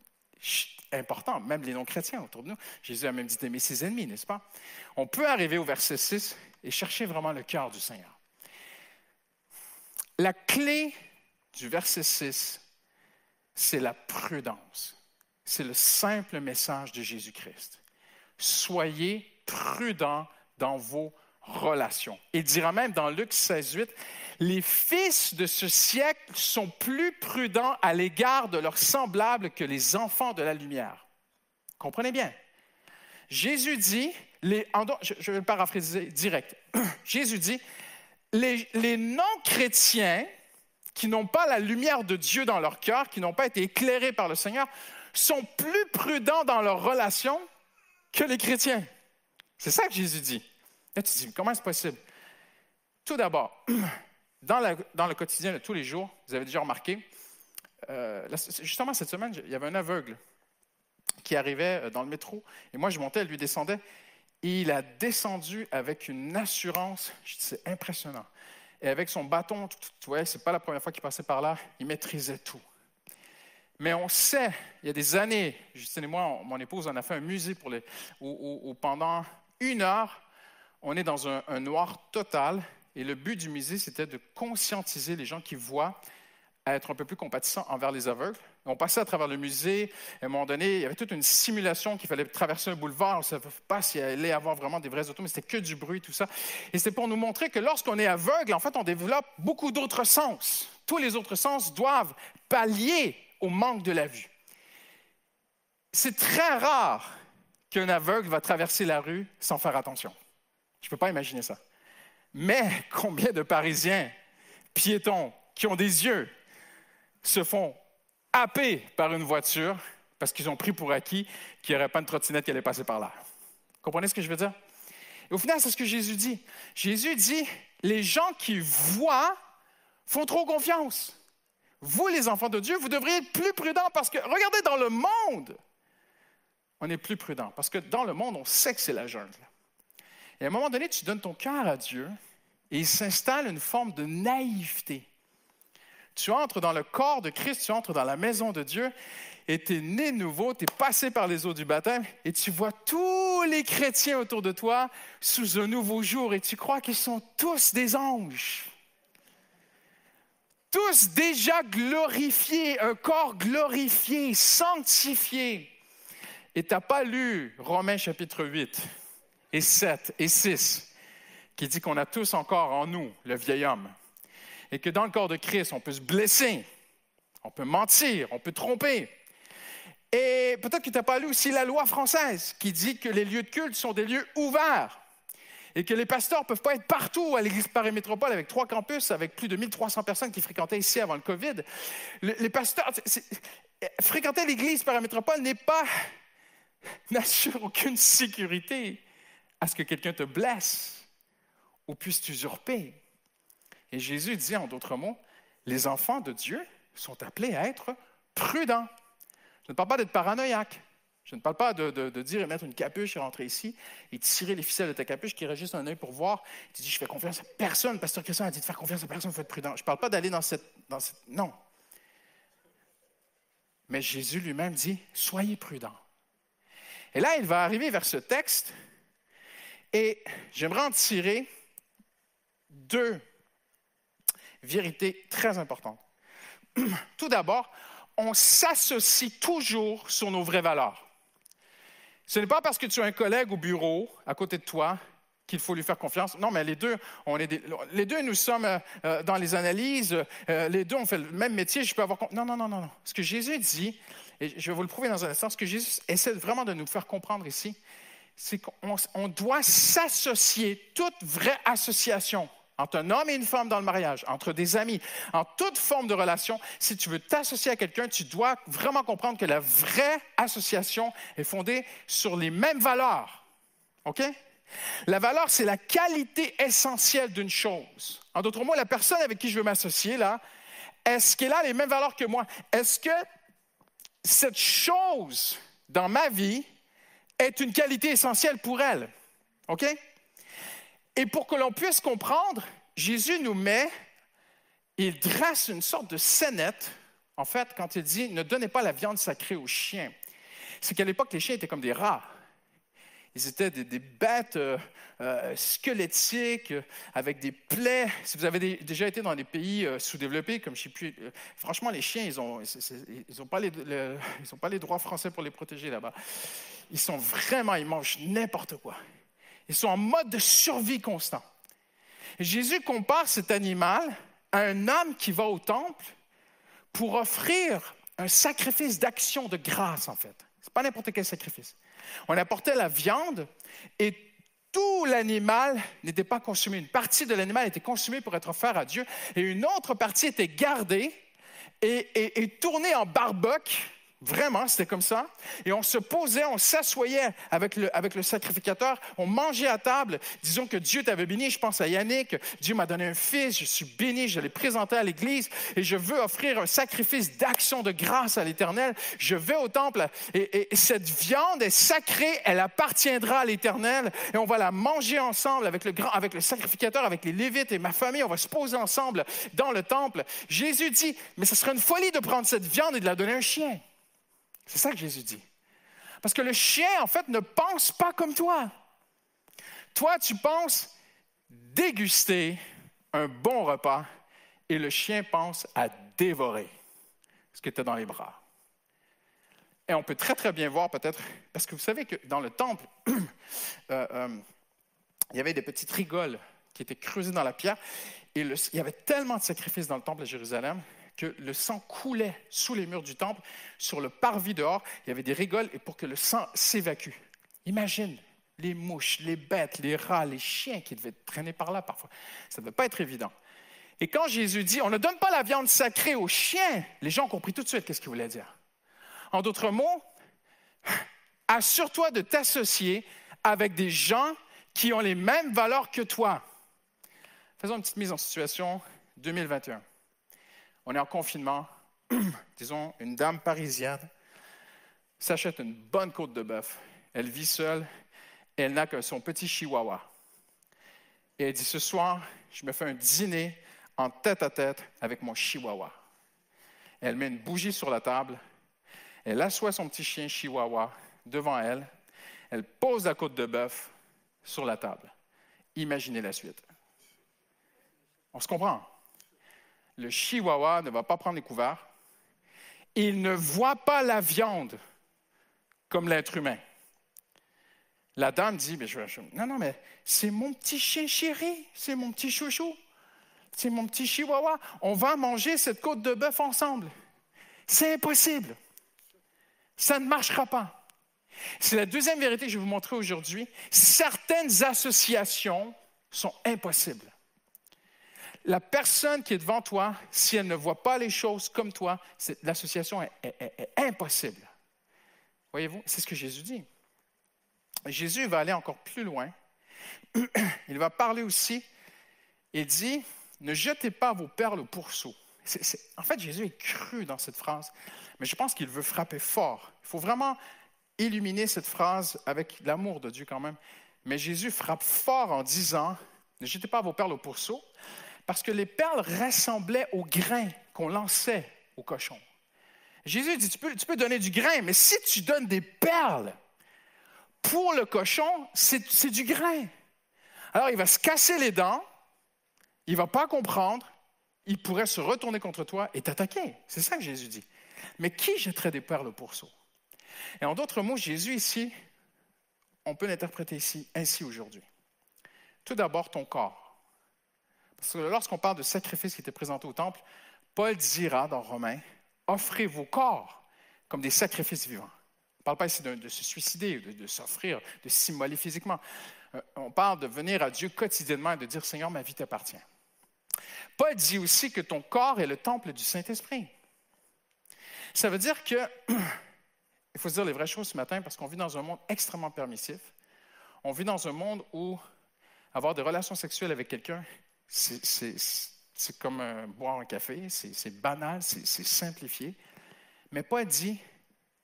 importants, même les non-chrétiens autour de nous. Jésus a même dit d'aimer ses ennemis, n'est-ce pas? On peut arriver au verset 6 et chercher vraiment le cœur du Seigneur. La clé du verset 6, c'est la prudence. C'est le simple message de Jésus-Christ. Soyez prudents dans vos relations. Il dira même dans Luc 16, 8, les fils de ce siècle sont plus prudents à l'égard de leurs semblables que les enfants de la lumière. Comprenez bien. Jésus dit, je vais le paraphraser direct. [clears throat] Jésus dit, les, les non-chrétiens qui n'ont pas la lumière de Dieu dans leur cœur, qui n'ont pas été éclairés par le Seigneur, sont plus prudents dans leurs relations que les chrétiens. C'est ça que Jésus dit. Là, tu dis, comment est-ce possible? Tout d'abord, [clears throat] dans, le quotidien de tous les jours, vous avez déjà remarqué, euh, justement cette semaine, il y avait un aveugle qui arrivait euh, dans le métro et moi je montais, lui descendait. Et il a descendu avec une assurance, c'est impressionnant. Et avec son bâton, tu vois, c'est pas la première fois qu'il passait par là, il maîtrisait tout. Mais on sait, il y a des années, Justine et moi, mon épouse, on a fait un musée où, pendant une heure, on est dans un noir total et le but du musée, c'était de conscientiser les gens qui voient à être un peu plus compatissants envers les aveugles. On passait à travers le musée. À un moment donné, il y avait toute une simulation qu'il fallait traverser un boulevard. On ne savait pas s'il allait y avoir vraiment des vrais autos, mais c'était que du bruit, tout ça. Et c'était pour nous montrer que lorsqu'on est aveugle, en fait, on développe beaucoup d'autres sens. Tous les autres sens doivent pallier au manque de la vue. C'est très rare qu'un aveugle va traverser la rue sans faire attention. Je ne peux pas imaginer ça. Mais combien de Parisiens, piétons, qui ont des yeux, se font happer par une voiture parce qu'ils ont pris pour acquis qu'il n'y aurait pas une trottinette qui allait passer par là. Comprenez ce que je veux dire? Et au final, c'est ce que Jésus dit. Jésus dit, les gens qui voient font trop confiance. Vous, les enfants de Dieu, vous devriez être plus prudents parce que, regardez, dans le monde, on est plus prudent parce que dans le monde, on sait que c'est la jungle. Et à un moment donné, tu donnes ton cœur à Dieu et il s'installe une forme de naïveté. Tu entres dans le corps de Christ, tu entres dans la maison de Dieu et tu es né nouveau, tu es passé par les eaux du baptême et tu vois tous les chrétiens autour de toi sous un nouveau jour et tu crois qu'ils sont tous des anges. Tous déjà glorifiés, un corps glorifié, sanctifié. Et tu n'as pas lu Romains chapitre 8 et 7 et 6, qui dit qu'on a tous encore en nous le vieil homme, et que dans le corps de Christ, on peut se blesser, on peut mentir, on peut tromper. Et peut-être que tu n'as pas lu aussi la loi française qui dit que les lieux de culte sont des lieux ouverts et que les pasteurs ne peuvent pas être partout à l'église Paris Métropole avec trois campus, avec plus de 1300 personnes qui fréquentaient ici avant le COVID. Les pasteurs, fréquenter l'église Paris Métropole n'est pas, [laughs] n'assure aucune sécurité à ce que quelqu'un te blesse ou puisse t'usurper. Et Jésus dit en d'autres mots, les enfants de Dieu sont appelés à être prudents. Je ne parle pas d'être paranoïaque. Je ne parle pas de, dire et mettre une capuche et rentrer ici et tirer les ficelles de ta capuche qui juste un œil pour voir. Tu dis, je fais confiance à personne. Pasteur Christian a dit de faire confiance à personne, il faut être prudent. Je ne parle pas d'aller dans cette, dans cette... Non. Mais Jésus lui-même dit, soyez prudents. Et là, il va arriver vers ce texte et j'aimerais en tirer deux vérités très importantes. [clears throat] Tout d'abord, on s'associe toujours sur nos vraies valeurs. Ce n'est pas parce que tu as un collègue au bureau à côté de toi qu'il faut lui faire confiance. Non, mais les deux, on est les deux, nous sommes euh, euh, dans les analyses, euh, les deux, on fait le même métier, je peux avoir... Non, non, non, non, non. Ce que Jésus dit, et je vais vous le prouver dans un instant, ce que Jésus essaie vraiment de nous faire comprendre ici, c'est qu'on doit s'associer, toute vraie association entre un homme et une femme dans le mariage, entre des amis, en toute forme de relation, si tu veux t'associer à quelqu'un, tu dois vraiment comprendre que la vraie association est fondée sur les mêmes valeurs. OK? La valeur, c'est la qualité essentielle d'une chose. En d'autres mots, la personne avec qui je veux m'associer, là, est-ce qu'elle a les mêmes valeurs que moi? Est-ce que cette chose dans ma vie est une qualité essentielle pour elle? OK? Et pour que l'on puisse comprendre, Jésus nous met, il dresse une sorte de scénette, en fait, quand il dit ne donnez pas la viande sacrée aux chiens. C'est qu'à l'époque, les chiens étaient comme des rats. Ils étaient des, bêtes euh, euh, squelettiques avec des plaies. Si vous avez déjà été dans des pays euh, sous-développés, comme je sais plus, franchement, les chiens, ils n'ont pas les droits français pour les protéger là-bas. Ils sont vraiment, ils mangent n'importe quoi. Ils sont en mode de survie constant. Jésus compare cet animal à un homme qui va au temple pour offrir un sacrifice d'action de grâce, en fait. Ce n'est pas n'importe quel sacrifice. On apportait la viande et tout l'animal n'était pas consumé. Une partie de l'animal était consumée pour être offert à Dieu et une autre partie était gardée et, tournée en barbec Vraiment, c'était comme ça. Et on se posait, on s'assoyait avec le, sacrificateur, on mangeait à table. Disons que Dieu t'avait béni, je pense à Yannick, Dieu m'a donné un fils, je suis béni, je l'ai présenté à l'Église et je veux offrir un sacrifice d'action de grâce à l'Éternel. Je vais au temple et, cette viande est sacrée, elle appartiendra à l'Éternel et on va la manger ensemble avec le, avec le sacrificateur, avec les Lévites et ma famille. On va se poser ensemble dans le temple. Jésus dit, mais ce serait une folie de prendre cette viande et de la donner à un chien. C'est ça que Jésus dit. Parce que le chien, en fait, ne pense pas comme toi. Toi, tu penses déguster un bon repas et le chien pense à dévorer ce tu as dans les bras. Et on peut très, très bien voir peut-être, parce que vous savez que dans le temple, [clears throat] euh, euh, il y avait des petites rigoles qui étaient creusées dans la pierre. Et il y avait tellement de sacrifices dans le temple à Jérusalem que le sang coulait sous les murs du temple, sur le parvis dehors, il y avait des rigoles et pour que le sang s'évacue. Imagine les mouches, les bêtes, les rats, les chiens qui devaient traîner par là parfois. Ça ne devait pas être évident. Et quand Jésus dit on ne donne pas la viande sacrée aux chiens, les gens ont compris tout de suite qu'est-ce qu'il voulait dire. En d'autres mots, assure-toi de t'associer avec des gens qui ont les mêmes valeurs que toi. Faisons une petite mise en situation 2021 on est en confinement, [clears throat] disons, une dame parisienne s'achète une bonne côte de bœuf. Elle vit seule elle n'a que son petit chihuahua. Et elle dit, ce soir, je me fais un dîner en tête à tête avec mon chihuahua. Elle met une bougie sur la table, elle assoit son petit chien chihuahua devant elle, elle pose la côte de bœuf sur la table. Imaginez la suite. On se comprend? Le chihuahua ne va pas prendre les couverts. Il ne voit pas la viande comme l'être humain. La dame dit, mais non, non, mais c'est mon petit chien chéri, c'est mon petit chouchou, c'est mon petit chihuahua. On va manger cette côte de bœuf ensemble. C'est impossible. Ça ne marchera pas. C'est la deuxième vérité que je vais vous montrer aujourd'hui. Certaines associations sont impossibles la personne qui est devant toi, si elle ne voit pas les choses comme toi, l'association est, impossible. Voyez-vous, c'est ce que Jésus dit. Jésus va aller encore plus loin. [clears throat] Il va parler aussi, il dit, ne jetez pas vos perles au pourceau. en fait, Jésus est cru dans cette phrase, mais je pense qu'il veut frapper fort. Il faut vraiment illuminer cette phrase avec l'amour de Dieu quand même. Mais Jésus frappe fort en disant, ne jetez pas vos perles au pourceau, parce que les perles ressemblaient aux grains qu'on lançait au cochon. Jésus dit, tu peux, tu peux donner du grain, mais si tu donnes des perles pour le cochon, c'est du grain. Alors il va se casser les dents, il ne va pas comprendre, il pourrait se retourner contre toi et t'attaquer. C'est ça que Jésus dit. Mais qui jetterait des perles au pourceau? Et en d'autres mots, Jésus ici, on peut l'interpréter ici, ainsi aujourd'hui. Tout d'abord, ton corps. Parce que lorsqu'on parle de sacrifice qui était présenté au temple, Paul dira dans Romains, offrez vos corps comme des sacrifices vivants. On ne parle pas ici de, se suicider, de, de s'offrir, de s'immoler physiquement. Euh, on parle de venir à Dieu quotidiennement et de dire, Seigneur, ma vie t'appartient. Paul dit aussi que ton corps est le temple du Saint-Esprit. Ça veut dire que, [clears throat] il faut se dire les vraies choses ce matin parce qu'on vit dans un monde extrêmement permissif. On vit dans un monde où avoir des relations sexuelles avec quelqu'un, c'est comme boire un café, c'est banal, c'est simplifié. Mais Paul dit,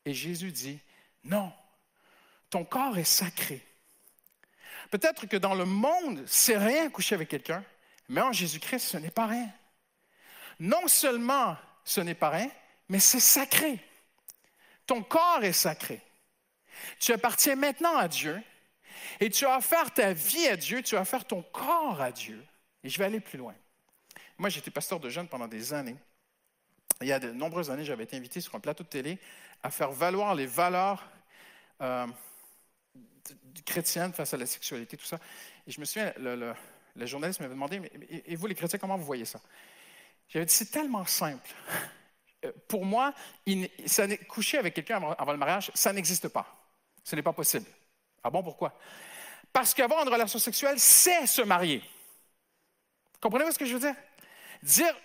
et Jésus dit, non, ton corps est sacré. Peut-être que dans le monde, c'est rien coucher avec quelqu'un, mais en Jésus-Christ, ce n'est pas rien. Non seulement ce n'est pas rien, mais c'est sacré. Ton corps est sacré. Tu appartiens maintenant à Dieu et tu as offert ta vie à Dieu, tu as offert ton corps à Dieu. Et je vais aller plus loin. Moi, j'étais pasteur de jeunes pendant des années. Il y a de nombreuses années, j'avais été invité sur un plateau de télé à faire valoir les valeurs euh, chrétiennes face à la sexualité, tout ça. Et je me souviens, le, journaliste m'avait demandé, mais, et vous les chrétiens, comment vous voyez ça? J'avais dit, c'est tellement simple. Euh, pour moi, coucher avec quelqu'un avant, le mariage, ça n'existe pas. Ce n'est pas possible. Ah bon, pourquoi? Parce qu'avoir une relation sexuelle, c'est se marier. Comprenez-vous ce que je veux dire? Dire,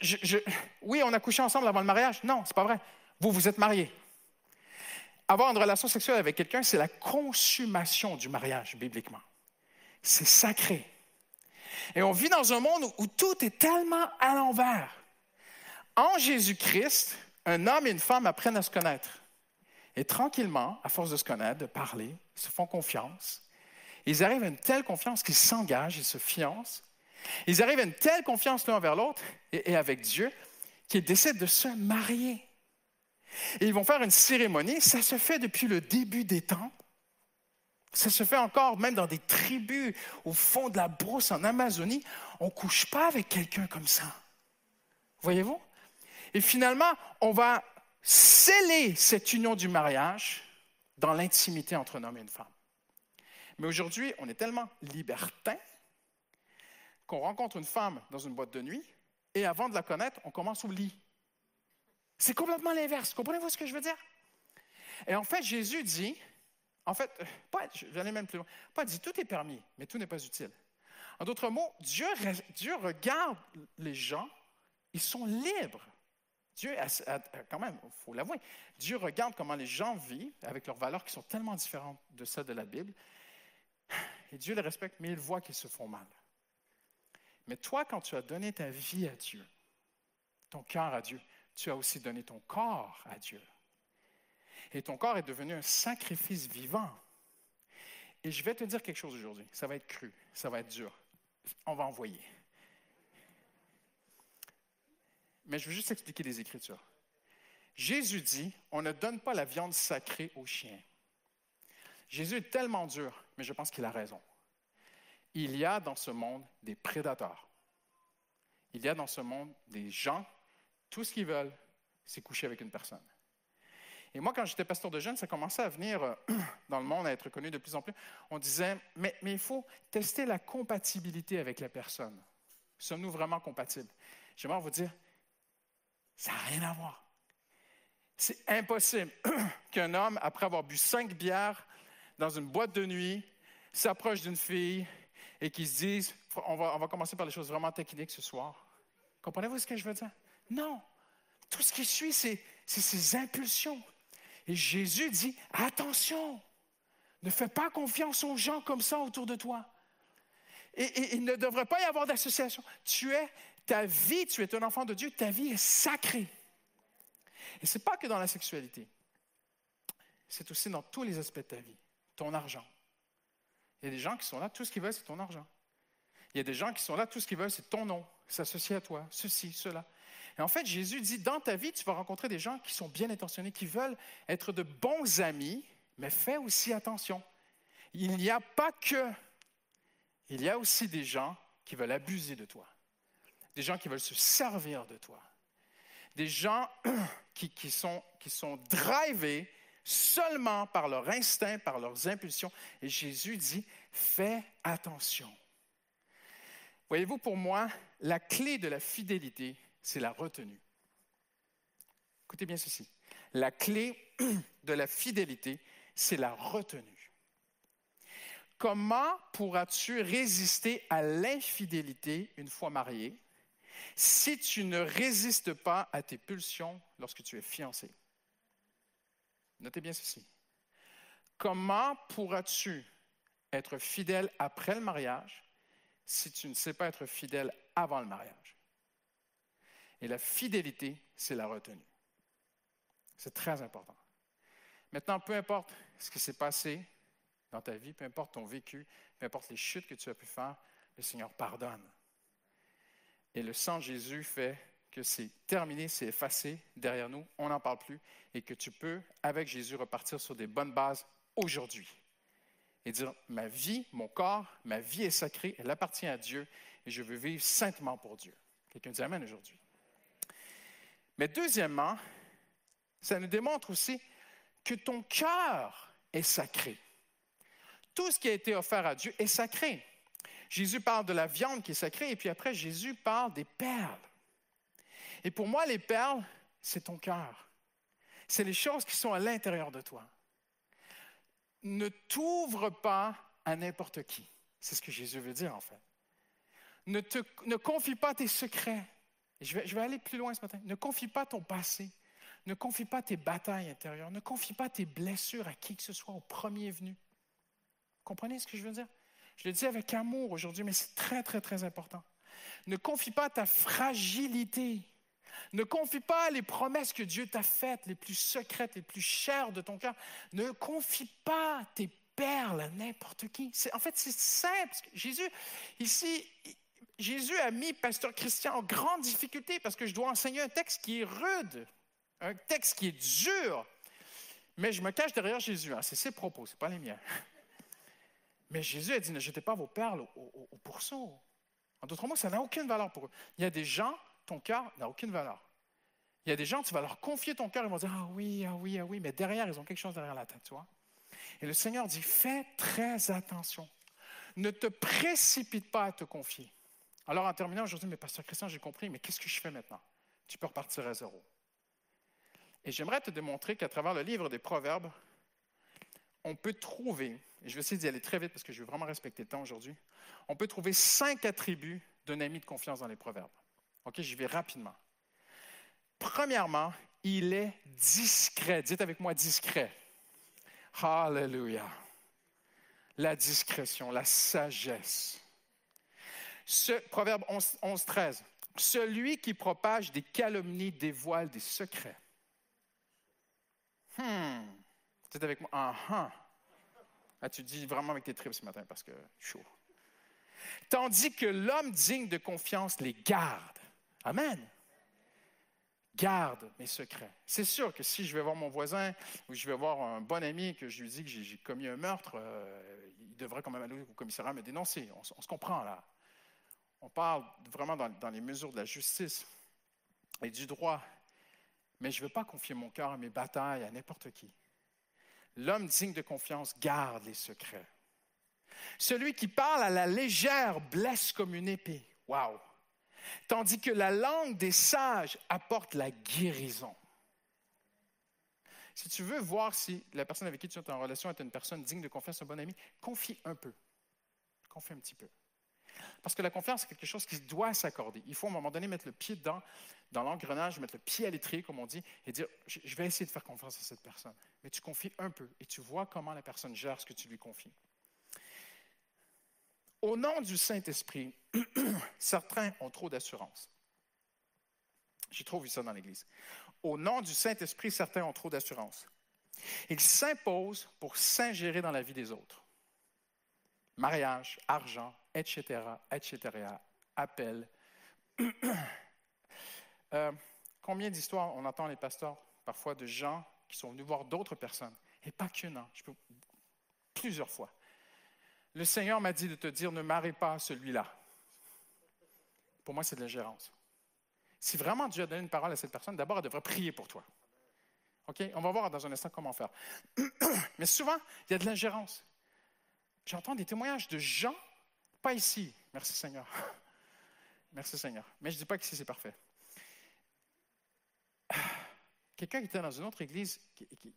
oui, on a couché ensemble avant le mariage. Non, c'est pas vrai. Vous, vous êtes mariés. Avoir une relation sexuelle avec quelqu'un, c'est la consommation du mariage, bibliquement. C'est sacré. Et on vit dans un monde où tout est tellement à l'envers. En Jésus-Christ, un homme et une femme apprennent à se connaître. Et tranquillement, à force de se connaître, de parler, se font confiance. Ils arrivent à une telle confiance qu'ils s'engagent, ils se fiancent. Ils arrivent à une telle confiance l'un envers l'autre et, avec Dieu qu'ils décident de se marier. Et ils vont faire une cérémonie. Ça se fait depuis le début des temps. Ça se fait encore même dans des tribus au fond de la brousse en Amazonie. On ne couche pas avec quelqu'un comme ça. Voyez-vous? Et finalement, on va sceller cette union du mariage dans l'intimité entre un homme et une femme. Mais aujourd'hui, on est tellement libertin qu'on rencontre une femme dans une boîte de nuit et avant de la connaître, on commence au lit. C'est complètement l'inverse. Comprenez-vous ce que je veux dire? Et en fait, Jésus dit, en fait, pas, j'allais même plus loin. Pas dit tout est permis, mais tout n'est pas utile. En d'autres mots, Dieu, Dieu regarde les gens, ils sont libres. Dieu, quand même, il faut l'avouer, Dieu regarde comment les gens vivent avec leurs valeurs qui sont tellement différentes de celles de la Bible. Et Dieu les respecte, mais il voit qu'ils se font mal. Mais toi, quand tu as donné ta vie à Dieu, ton cœur à Dieu, tu as aussi donné ton corps à Dieu. Et ton corps est devenu un sacrifice vivant. Et je vais te dire quelque chose aujourd'hui. Ça va être cru, ça va être dur. On va envoyer. Mais je veux juste expliquer les Écritures. Jésus dit, on ne donne pas la viande sacrée aux chiens. Jésus est tellement dur, mais je pense qu'il a raison. Il y a dans ce monde des prédateurs. Il y a dans ce monde des gens, tout ce qu'ils veulent, c'est coucher avec une personne. Et moi, quand j'étais pasteur de jeunes, ça commençait à venir euh, [clears throat] dans le monde, à être connu de plus en plus. On disait, mais, mais il faut tester la compatibilité avec la personne. Sommes-nous vraiment compatibles? J'aimerais vous dire, ça n'a rien à voir. C'est impossible [clears throat] qu'un homme, après avoir bu cinq bières dans une boîte de nuit, s'approche d'une fille et qu'il se dise, on va, on va commencer par les choses vraiment techniques ce soir. Comprenez-vous ce que je veux dire? Non. Tout ce qui suit, c'est ses impulsions. Et Jésus dit, attention, ne fais pas confiance aux gens comme ça autour de toi. Et, il ne devrait pas y avoir d'association. Tu es, ta vie, tu es un enfant de Dieu, ta vie est sacrée. Et ce n'est pas que dans la sexualité. C'est aussi dans tous les aspects de ta vie. Ton argent. Il y a des gens qui sont là, tout ce qu'ils veulent, c'est ton argent. Il y a des gens qui sont là, tout ce qu'ils veulent, c'est ton nom, s'associer à toi, ceci, cela. Et en fait, Jésus dit, dans ta vie, tu vas rencontrer des gens qui sont bien intentionnés, qui veulent être de bons amis, mais fais aussi attention. Il n'y a pas que, il y a aussi des gens qui veulent abuser de toi. des gens qui veulent se servir de toi, des gens [clears throat] qui, qui, sont, qui sont drivés seulement par leur instinct, par leurs impulsions. Et Jésus dit, fais attention. Voyez-vous, pour moi, la clé de la fidélité, c'est la retenue. Écoutez bien ceci. La clé [clears throat] de la fidélité, c'est la retenue. Comment pourras-tu résister à l'infidélité une fois marié si tu ne résistes pas à tes pulsions lorsque tu es fiancé? Notez bien ceci. Comment pourras-tu être fidèle après le mariage si tu ne sais pas être fidèle avant le mariage? Et la fidélité, c'est la retenue. C'est très important. Maintenant, peu importe ce qui s'est passé dans ta vie, peu importe ton vécu, peu importe les chutes que tu as pu faire, le Seigneur pardonne. Et le sang de Jésus fait que c'est terminé, c'est effacé derrière nous, on n'en parle plus, et que tu peux, avec Jésus, repartir sur des bonnes bases aujourd'hui. Et dire, ma vie, mon corps, ma vie est sacrée, elle appartient à Dieu, et je veux vivre saintement pour Dieu. Quelqu'un dit Amen aujourd'hui. Mais deuxièmement, ça nous démontre aussi que ton cœur est sacré. Tout ce qui a été offert à Dieu est sacré. Jésus parle de la viande qui est sacrée, et puis après, Jésus parle des perles. Et pour moi, les perles, c'est ton cœur. C'est les choses qui sont à l'intérieur de toi. Ne t'ouvre pas à n'importe qui. C'est ce que Jésus veut dire, en fait. Ne, confie pas tes secrets. Je vais, je vais aller plus loin ce matin. Ne confie pas ton passé. Ne confie pas tes batailles intérieures. Ne confie pas tes blessures à qui que ce soit au premier venu. Comprenez ce que je veux dire? Je le dis avec amour aujourd'hui, mais c'est très, très, très important. Ne confie pas ta fragilité ne confie pas les promesses que Dieu t'a faites, les plus secrètes, les plus chères de ton cœur. Ne confie pas tes perles à n'importe qui. En fait, c'est simple. Jésus, ici, Jésus a mis Pasteur Christian en grande difficulté parce que je dois enseigner un texte qui est rude, un texte qui est dur. Mais je me cache derrière Jésus. Hein. C'est ses propos, ce pas les miens. [laughs] Mais Jésus a dit, ne jetez pas vos perles au, au pourceau. En d'autres mots, ça n'a aucune valeur pour eux. Il y a des gens ton cœur n'a aucune valeur. Il y a des gens, tu vas leur confier ton cœur, ils vont dire Ah oui, ah oui, ah oui, mais derrière, ils ont quelque chose derrière la tête, tu vois. Et le Seigneur dit Fais très attention. Ne te précipite pas à te confier. Alors, en terminant aujourd'hui, mais Pasteur Christian, j'ai compris, mais qu'est-ce que je fais maintenant? Tu peux repartir à zéro. Et j'aimerais te démontrer qu'à travers le livre des Proverbes, on peut trouver, et je vais essayer d'y aller très vite parce que je veux vraiment respecter le temps aujourd'hui, on peut trouver cinq attributs d'un ami de confiance dans les Proverbes. OK, j'y vais rapidement. Premièrement, il est discret. Dites avec moi discret. Hallelujah. La discrétion, la sagesse. Proverbe 11, 13. Celui qui propage des calomnies dévoile des secrets. Hmm. Dites avec moi. Ah, ah. ah, tu dis vraiment avec tes tripes ce matin parce que chaud. Tandis que l'homme digne de confiance les garde. Amen. Garde mes secrets. C'est sûr que si je vais voir mon voisin ou je vais voir un bon ami que je lui dis que j'ai commis un meurtre, euh, il devrait quand même aller au commissariat me dénoncer. On, se comprend là. On parle vraiment dans, les mesures de la justice et du droit. Mais je ne veux pas confier mon cœur à mes batailles à n'importe qui. L'homme digne de confiance garde les secrets. Celui qui parle à la légère blesse comme une épée. Waouh! Tandis que la langue des sages apporte la guérison. Si tu veux voir si la personne avec qui tu es en relation est une personne digne de confiance, un bon ami, confie un peu. Confie un petit peu. Parce que la confiance, c'est quelque chose qui doit s'accorder. Il faut à un moment donné mettre le pied dedans, dans l'engrenage, mettre le pied à l'étrier, comme on dit, et dire, je vais essayer de faire confiance à cette personne. Mais tu confies un peu et tu vois comment la personne gère ce que tu lui confies. Au nom du Saint-Esprit, [clears throat] certains ont trop d'assurance. J'ai trop vu ça dans l'Église. Au nom du Saint-Esprit, certains ont trop d'assurance. Ils s'imposent pour s'ingérer dans la vie des autres. Mariage, argent, etc., etc., appel. [clears throat] Euh, combien d'histoires on entend les pasteurs parfois de gens qui sont venus voir d'autres personnes, et pas qu'une, hein, plusieurs fois, le Seigneur m'a dit de te dire, ne marie pas celui-là. pour moi, c'est de l'ingérence. Si vraiment Dieu a donné une parole à cette personne, d'abord, elle devrait prier pour toi. OK? On va voir dans un instant comment faire. [clears throat] Mais souvent, il y a de l'ingérence. J'entends des témoignages de gens, pas ici, merci Seigneur. [laughs] Merci Seigneur. Mais je ne dis pas que ici c'est parfait. [sighs] Quelqu'un qui était dans une autre église,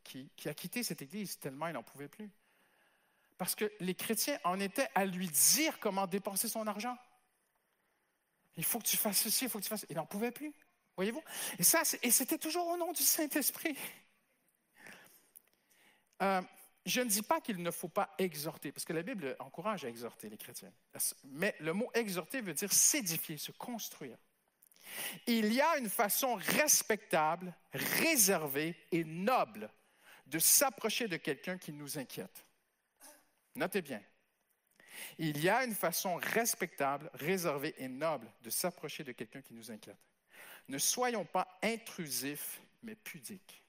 qui, qui a quitté cette église tellement il n'en pouvait plus. Parce que les chrétiens en étaient à lui dire comment dépenser son argent. Il faut que tu fasses ceci, il faut que tu fasses. Il n'en pouvait plus. Voyez-vous? Et ça, et c'était toujours au nom du Saint-Esprit. Euh, je ne dis pas qu'il ne faut pas exhorter, parce que la Bible encourage à exhorter les chrétiens. Mais le mot exhorter veut dire s'édifier, se construire. Il y a une façon respectable, réservée et noble de s'approcher de quelqu'un qui nous inquiète. Notez bien, il y a une façon respectable, réservée et noble de s'approcher de quelqu'un qui nous inquiète. Ne soyons pas intrusifs, mais pudiques.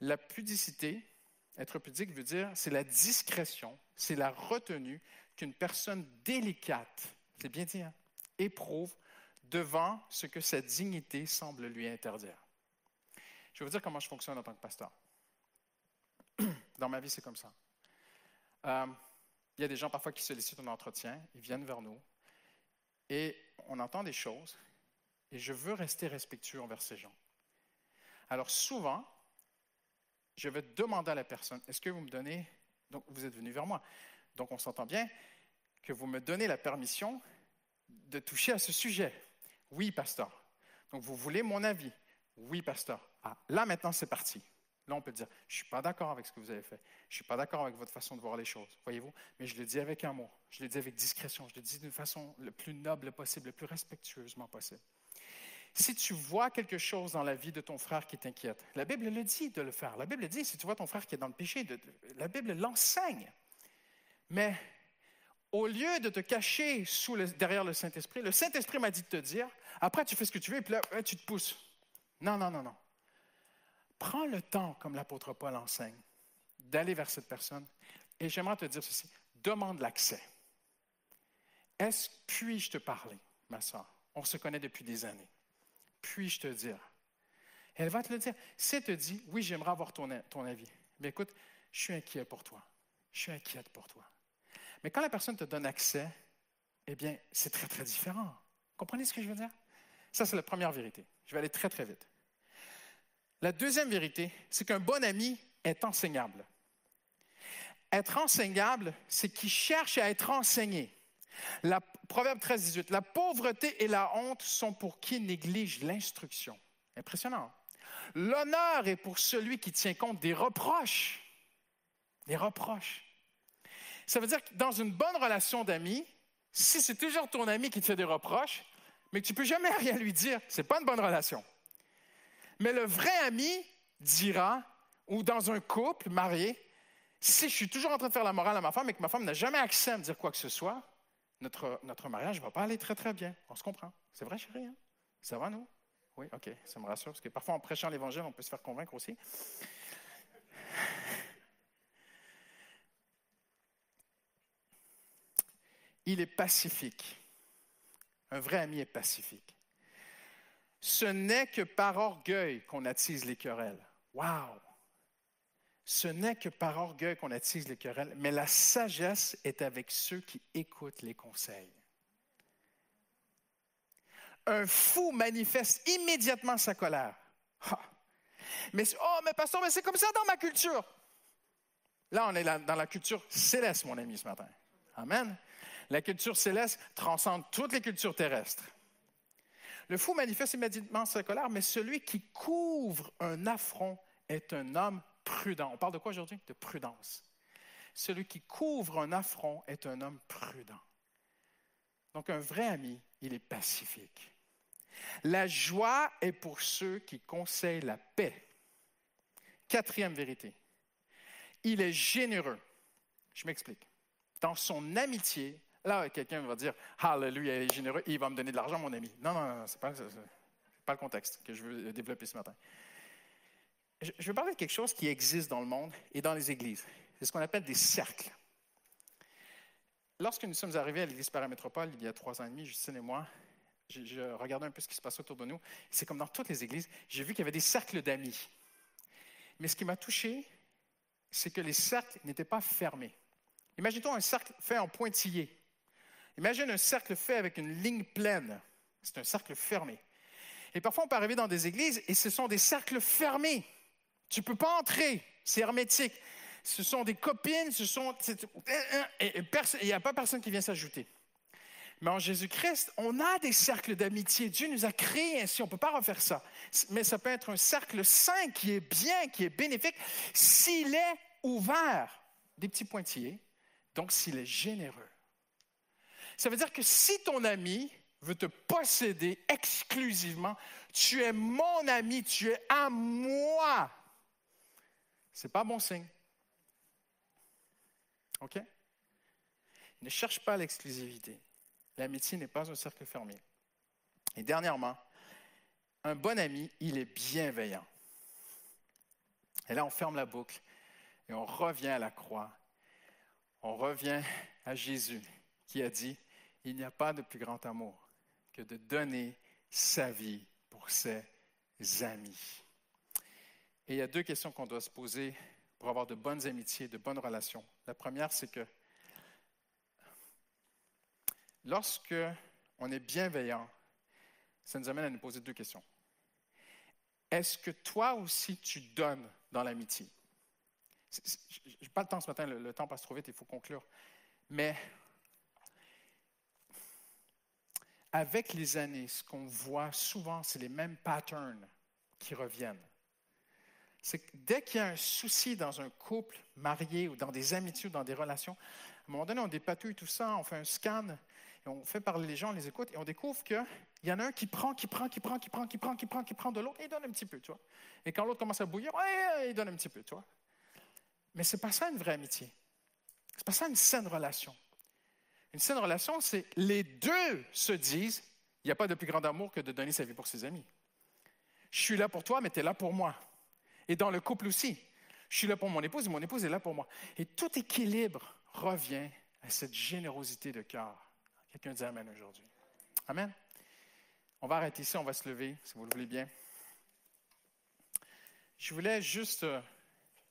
La pudicité, être pudique veut dire, c'est la discrétion, c'est la retenue qu'une personne délicate, c'est bien dit, hein, éprouve devant ce que sa dignité semble lui interdire. Je vais vous dire comment je fonctionne en tant que pasteur. [clears throat] Dans ma vie, c'est comme ça. Euh, il y a des gens parfois qui sollicitent un entretien, ils viennent vers nous et on entend des choses et je veux rester respectueux envers ces gens. Alors souvent, je vais demander à la personne, est-ce que vous me donnez, donc vous êtes venu vers moi, donc on s'entend bien, que vous me donnez la permission de toucher à ce sujet. Oui, pasteur. Donc vous voulez mon avis. Oui, pasteur. Ah, là maintenant c'est parti. Là, on peut dire, je ne suis pas d'accord avec ce que vous avez fait. Je ne suis pas d'accord avec votre façon de voir les choses, voyez-vous. Mais je le dis avec amour, je le dis avec discrétion, je le dis d'une façon le plus noble possible, le plus respectueusement possible. Si tu vois quelque chose dans la vie de ton frère qui t'inquiète, la Bible le dit de le faire. La Bible dit, si tu vois ton frère qui est dans le péché, la Bible l'enseigne. Mais au lieu de te cacher sous derrière le Saint-Esprit, le Saint-Esprit m'a dit de te dire, après tu fais ce que tu veux et puis là, tu te pousses. Non, non, non, non. Prends le temps, comme l'apôtre Paul enseigne, d'aller vers cette personne. Et j'aimerais te dire ceci, demande l'accès. Est-ce, puis-je te parler, ma soeur? On se connaît depuis des années. Puis-je te dire? Elle va te le dire. Si elle te dit, oui, j'aimerais avoir ton, avis, mais écoute, je suis inquiet pour toi. Je suis inquiète pour toi. Mais quand la personne te donne accès, eh bien, c'est très, très différent. Comprenez ce que je veux dire? Ça, c'est la première vérité. Je vais aller très, très vite. La deuxième vérité, c'est qu'un bon ami est enseignable. Être enseignable, c'est qu'il cherche à être enseigné. Proverbe 13, 18. La pauvreté et la honte sont pour qui néglige l'instruction. Impressionnant. L'honneur est pour celui qui tient compte des reproches. Des reproches. Ça veut dire que dans une bonne relation d'amis, si c'est toujours ton ami qui te fait des reproches, mais que tu peux jamais [laughs] rien lui dire, ce n'est pas une bonne relation. Mais le vrai ami dira, ou dans un couple marié, si je suis toujours en train de faire la morale à ma femme et que ma femme n'a jamais accès à me dire quoi que ce soit, notre, notre mariage ne va pas aller très, très bien. On se comprend. C'est vrai, chérie? Hein? Ça va, nous? Oui, OK, ça me rassure, parce que parfois, en prêchant l'Évangile, on peut se faire convaincre aussi. Il est pacifique. Un vrai ami est pacifique. Ce n'est que par orgueil qu'on attise les querelles. Wow! Ce n'est que par orgueil qu'on attise les querelles, mais la sagesse est avec ceux qui écoutent les conseils. Un fou manifeste immédiatement sa colère. Mais, oh, mais pasteur, mais c'est comme ça dans ma culture. Là, on est dans la culture céleste, mon ami, ce matin. Amen. La culture céleste transcende toutes les cultures terrestres. Le fou manifeste immédiatement sa colère, mais celui qui couvre un affront est un homme prudent. On parle de quoi aujourd'hui? De prudence. Celui qui couvre un affront est un homme prudent. Donc un vrai ami, il est pacifique. La joie est pour ceux qui conseillent la paix. Quatrième vérité, il est généreux. Je m'explique. Dans son amitié, Là, quelqu'un va dire Alléluia, il est généreux, il va me donner de l'argent, mon ami. Non, non, non, ce n'est pas, le contexte que je veux développer ce matin. Je, veux parler de quelque chose qui existe dans le monde et dans les églises. C'est ce qu'on appelle des cercles. lorsque nous sommes arrivés à l'Église paramétropole il y a trois ans et demi, Justine et moi, je, regardais un peu ce qui se passe autour de nous. C'est comme dans toutes les églises, j'ai vu qu'il y avait des cercles d'amis. Mais ce qui m'a touché, c'est que les cercles n'étaient pas fermés. Imaginons un cercle fait en pointillé. Imagine un cercle fait avec une ligne pleine. C'est un cercle fermé. Et parfois, on peut arriver dans des églises et ce sont des cercles fermés. Tu ne peux pas entrer. C'est hermétique. Ce sont des copines, ce sont. Il n'y a pas personne qui vient s'ajouter. Mais en Jésus-Christ, on a des cercles d'amitié. Dieu nous a créés ainsi. On ne peut pas refaire ça. Mais ça peut être un cercle sain qui est bien, qui est bénéfique, s'il est ouvert. Des petits pointillés. Donc, s'il est généreux. Ça veut dire que si ton ami veut te posséder exclusivement, tu es mon ami, tu es à moi. Ce n'est pas bon signe. OK? Ne cherche pas l'exclusivité. L'amitié n'est pas un cercle fermé. Et dernièrement, un bon ami, il est bienveillant. Et là, on ferme la boucle et on revient à la croix. On revient à Jésus qui a dit, il n'y a pas de plus grand amour que de donner sa vie pour ses amis. Et il y a deux questions qu'on doit se poser pour avoir de bonnes amitiés, de bonnes relations. La première, c'est que lorsque on est bienveillant, ça nous amène à nous poser deux questions. Est-ce que toi aussi tu donnes dans l'amitié? Je n'ai pas le temps ce matin, le, temps passe trop vite, il faut conclure. Mais avec les années, ce qu'on voit souvent, c'est les mêmes patterns qui reviennent c'est que dès qu'il y a un souci dans un couple marié ou dans des amitiés ou dans des relations, à un moment donné, on dépatouille tout ça, on fait un scan, et on fait parler les gens, on les écoute, et on découvre qu'il y en a un qui prend, qui prend, qui prend, qui prend, qui prend, qui prend, qui prend de l'autre, et il donne un petit peu, tu vois. Et quand l'autre commence à bouillir, il donne un petit peu, tu vois. Mais ce n'est pas ça une vraie amitié. Ce n'est pas ça une saine relation. Une saine relation, c'est les deux se disent, il n'y a pas de plus grand amour que de donner sa vie pour ses amis. Je suis là pour toi, mais tu es là pour moi. Et dans le couple aussi. Je suis là pour mon épouse et mon épouse est là pour moi. Et tout équilibre revient à cette générosité de cœur. Quelqu'un dit Amen aujourd'hui. Amen. On va arrêter ici, on va se lever, si vous le voulez bien. Je voulais juste euh,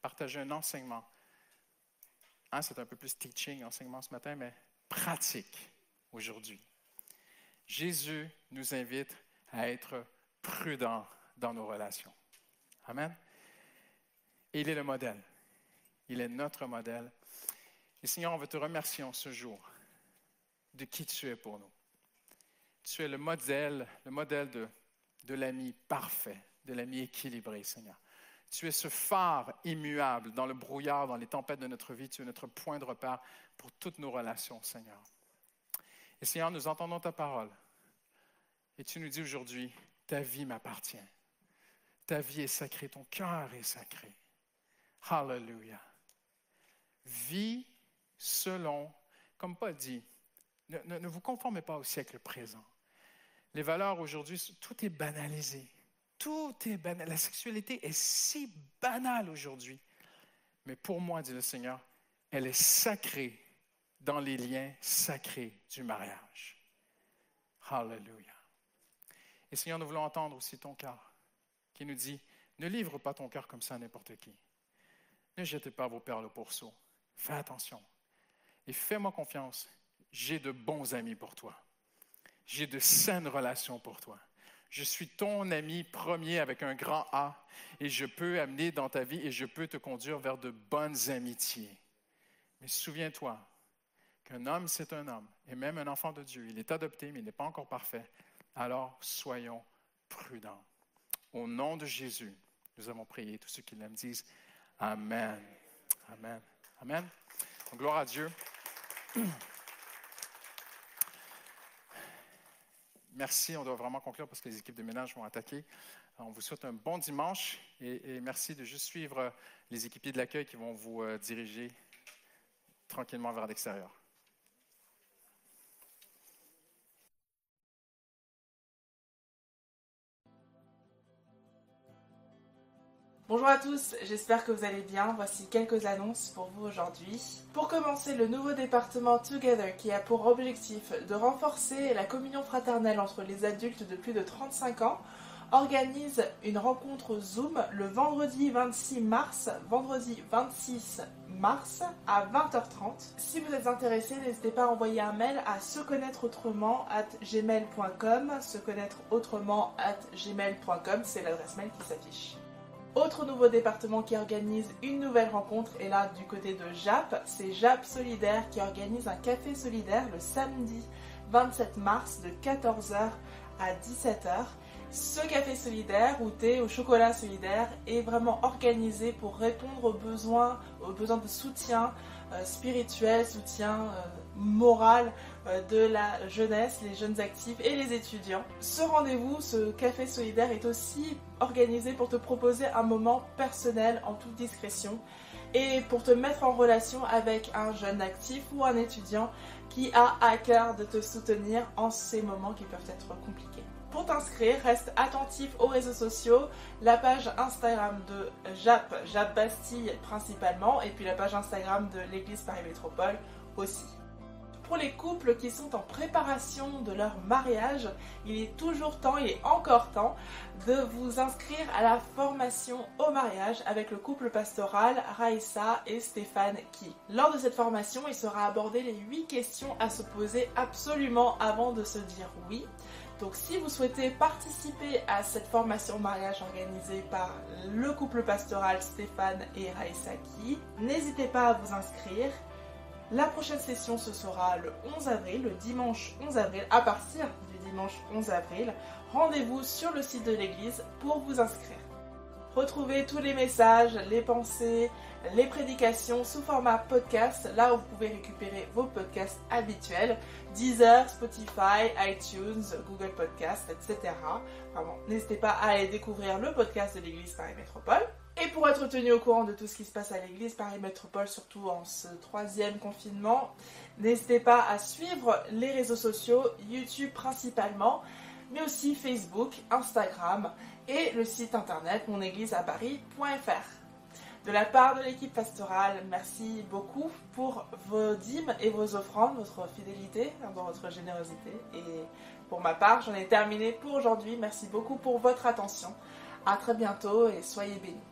partager un enseignement. Hein, c'est un peu plus teaching, enseignement ce matin, mais pratique aujourd'hui. Jésus nous invite à être prudents dans nos relations. Amen. Il est le modèle. Il est notre modèle. Et Seigneur, on veut te remercier en ce jour de qui tu es pour nous. Tu es le modèle, le modèle de, de l'ami parfait, de l'ami équilibré, Seigneur. Tu es ce phare immuable dans le brouillard, dans les tempêtes de notre vie. Tu es notre point de repère pour toutes nos relations, Seigneur. Et Seigneur, nous entendons ta parole. Et tu nous dis aujourd'hui, ta vie m'appartient. Ta vie est sacrée, ton cœur est sacré. Hallelujah. Vie selon, comme Paul dit, ne, vous conformez pas au siècle présent. Les valeurs aujourd'hui, tout est banalisé. La sexualité est si banale aujourd'hui. Mais pour moi, dit le Seigneur, elle est sacrée dans les liens sacrés du mariage. Hallelujah. Et Seigneur, nous voulons entendre aussi ton cœur qui nous dit, ne livre pas ton cœur comme ça à n'importe qui. Ne jetez pas vos perles au pourceau. Fais attention. Et fais-moi confiance. J'ai de bons amis pour toi. J'ai de saines relations pour toi. Je suis ton ami premier avec un grand A et je peux amener dans ta vie et je peux te conduire vers de bonnes amitiés. Mais souviens-toi qu'un homme, c'est un homme, et même un enfant de Dieu. Il est adopté, mais il n'est pas encore parfait. Alors, soyons prudents. Au nom de Jésus, nous avons prié. Tous ceux qui l'aiment disent Amen. Amen. Amen. gloire à Dieu. [clears throat] Merci, on doit vraiment conclure parce que les équipes de ménage vont attaquer. On vous souhaite un bon dimanche et, merci de juste suivre les équipiers de l'accueil qui vont vous euh, diriger tranquillement vers l'extérieur. Bonjour à tous, j'espère que vous allez bien. Voici quelques annonces pour vous aujourd'hui. Pour commencer, le nouveau département Together qui a pour objectif de renforcer la communion fraternelle entre les adultes de plus de 35 ans organise une rencontre Zoom le vendredi 26 mars, vendredi 26 mars à 20h30. Si vous êtes intéressé, n'hésitez pas à envoyer un mail à se connaître autrement gmail.com. Se connaître autrement at gmail.com, c'est l'adresse mail qui s'affiche. Autre nouveau département qui organise une nouvelle rencontre est là du côté de JAP. C'est JAP Solidaire qui organise un café solidaire le samedi 27 mars de 14h à 17h. Ce café solidaire ou thé au chocolat solidaire est vraiment organisé pour répondre aux besoins, aux besoins de soutien spirituel, soutien euh, moral euh, de la jeunesse, les jeunes actifs et les étudiants. Ce rendez-vous, ce café solidaire est aussi organisé pour te proposer un moment personnel en toute discrétion et pour te mettre en relation avec un jeune actif ou un étudiant qui a à cœur de te soutenir en ces moments qui peuvent être compliqués. Pour t'inscrire, reste attentif aux réseaux sociaux, la page Instagram de JAP, JAP Bastille principalement, et puis la page Instagram de l'Église Paris Métropole aussi. Pour les couples qui sont en préparation de leur mariage, il est toujours temps, il est encore temps de vous inscrire à la formation au mariage avec le couple pastoral Raïssa et Stéphane Ki. Lors de cette formation, il sera abordé les 8 questions à se poser absolument avant de se dire oui. Donc si vous souhaitez participer à cette formation mariage organisée par le couple pastoral Stéphane et Raïsaki, n'hésitez pas à vous inscrire. La prochaine session ce sera le 11 avril, le dimanche 11 avril, à partir du dimanche 11 avril. Rendez-vous sur le site de l'église pour vous inscrire. Retrouvez tous les messages, les pensées, les prédications sous format podcast, là où vous pouvez récupérer vos podcasts habituels, Deezer, Spotify, iTunes, Google Podcasts, etc. N'hésitez pas à aller découvrir le podcast de l'Église Paris Métropole. Et pour être tenu au courant de tout ce qui se passe à l'Église Paris Métropole, surtout en ce troisième confinement, n'hésitez pas à suivre les réseaux sociaux, YouTube principalement, mais aussi Facebook, Instagram et le site internet monégliseaparis.fr. De la part de l'équipe pastorale, merci beaucoup pour vos dîmes et vos offrandes, votre fidélité, votre générosité. Et pour ma part, j'en ai terminé pour aujourd'hui. Merci beaucoup pour votre attention. À très bientôt et soyez bénis.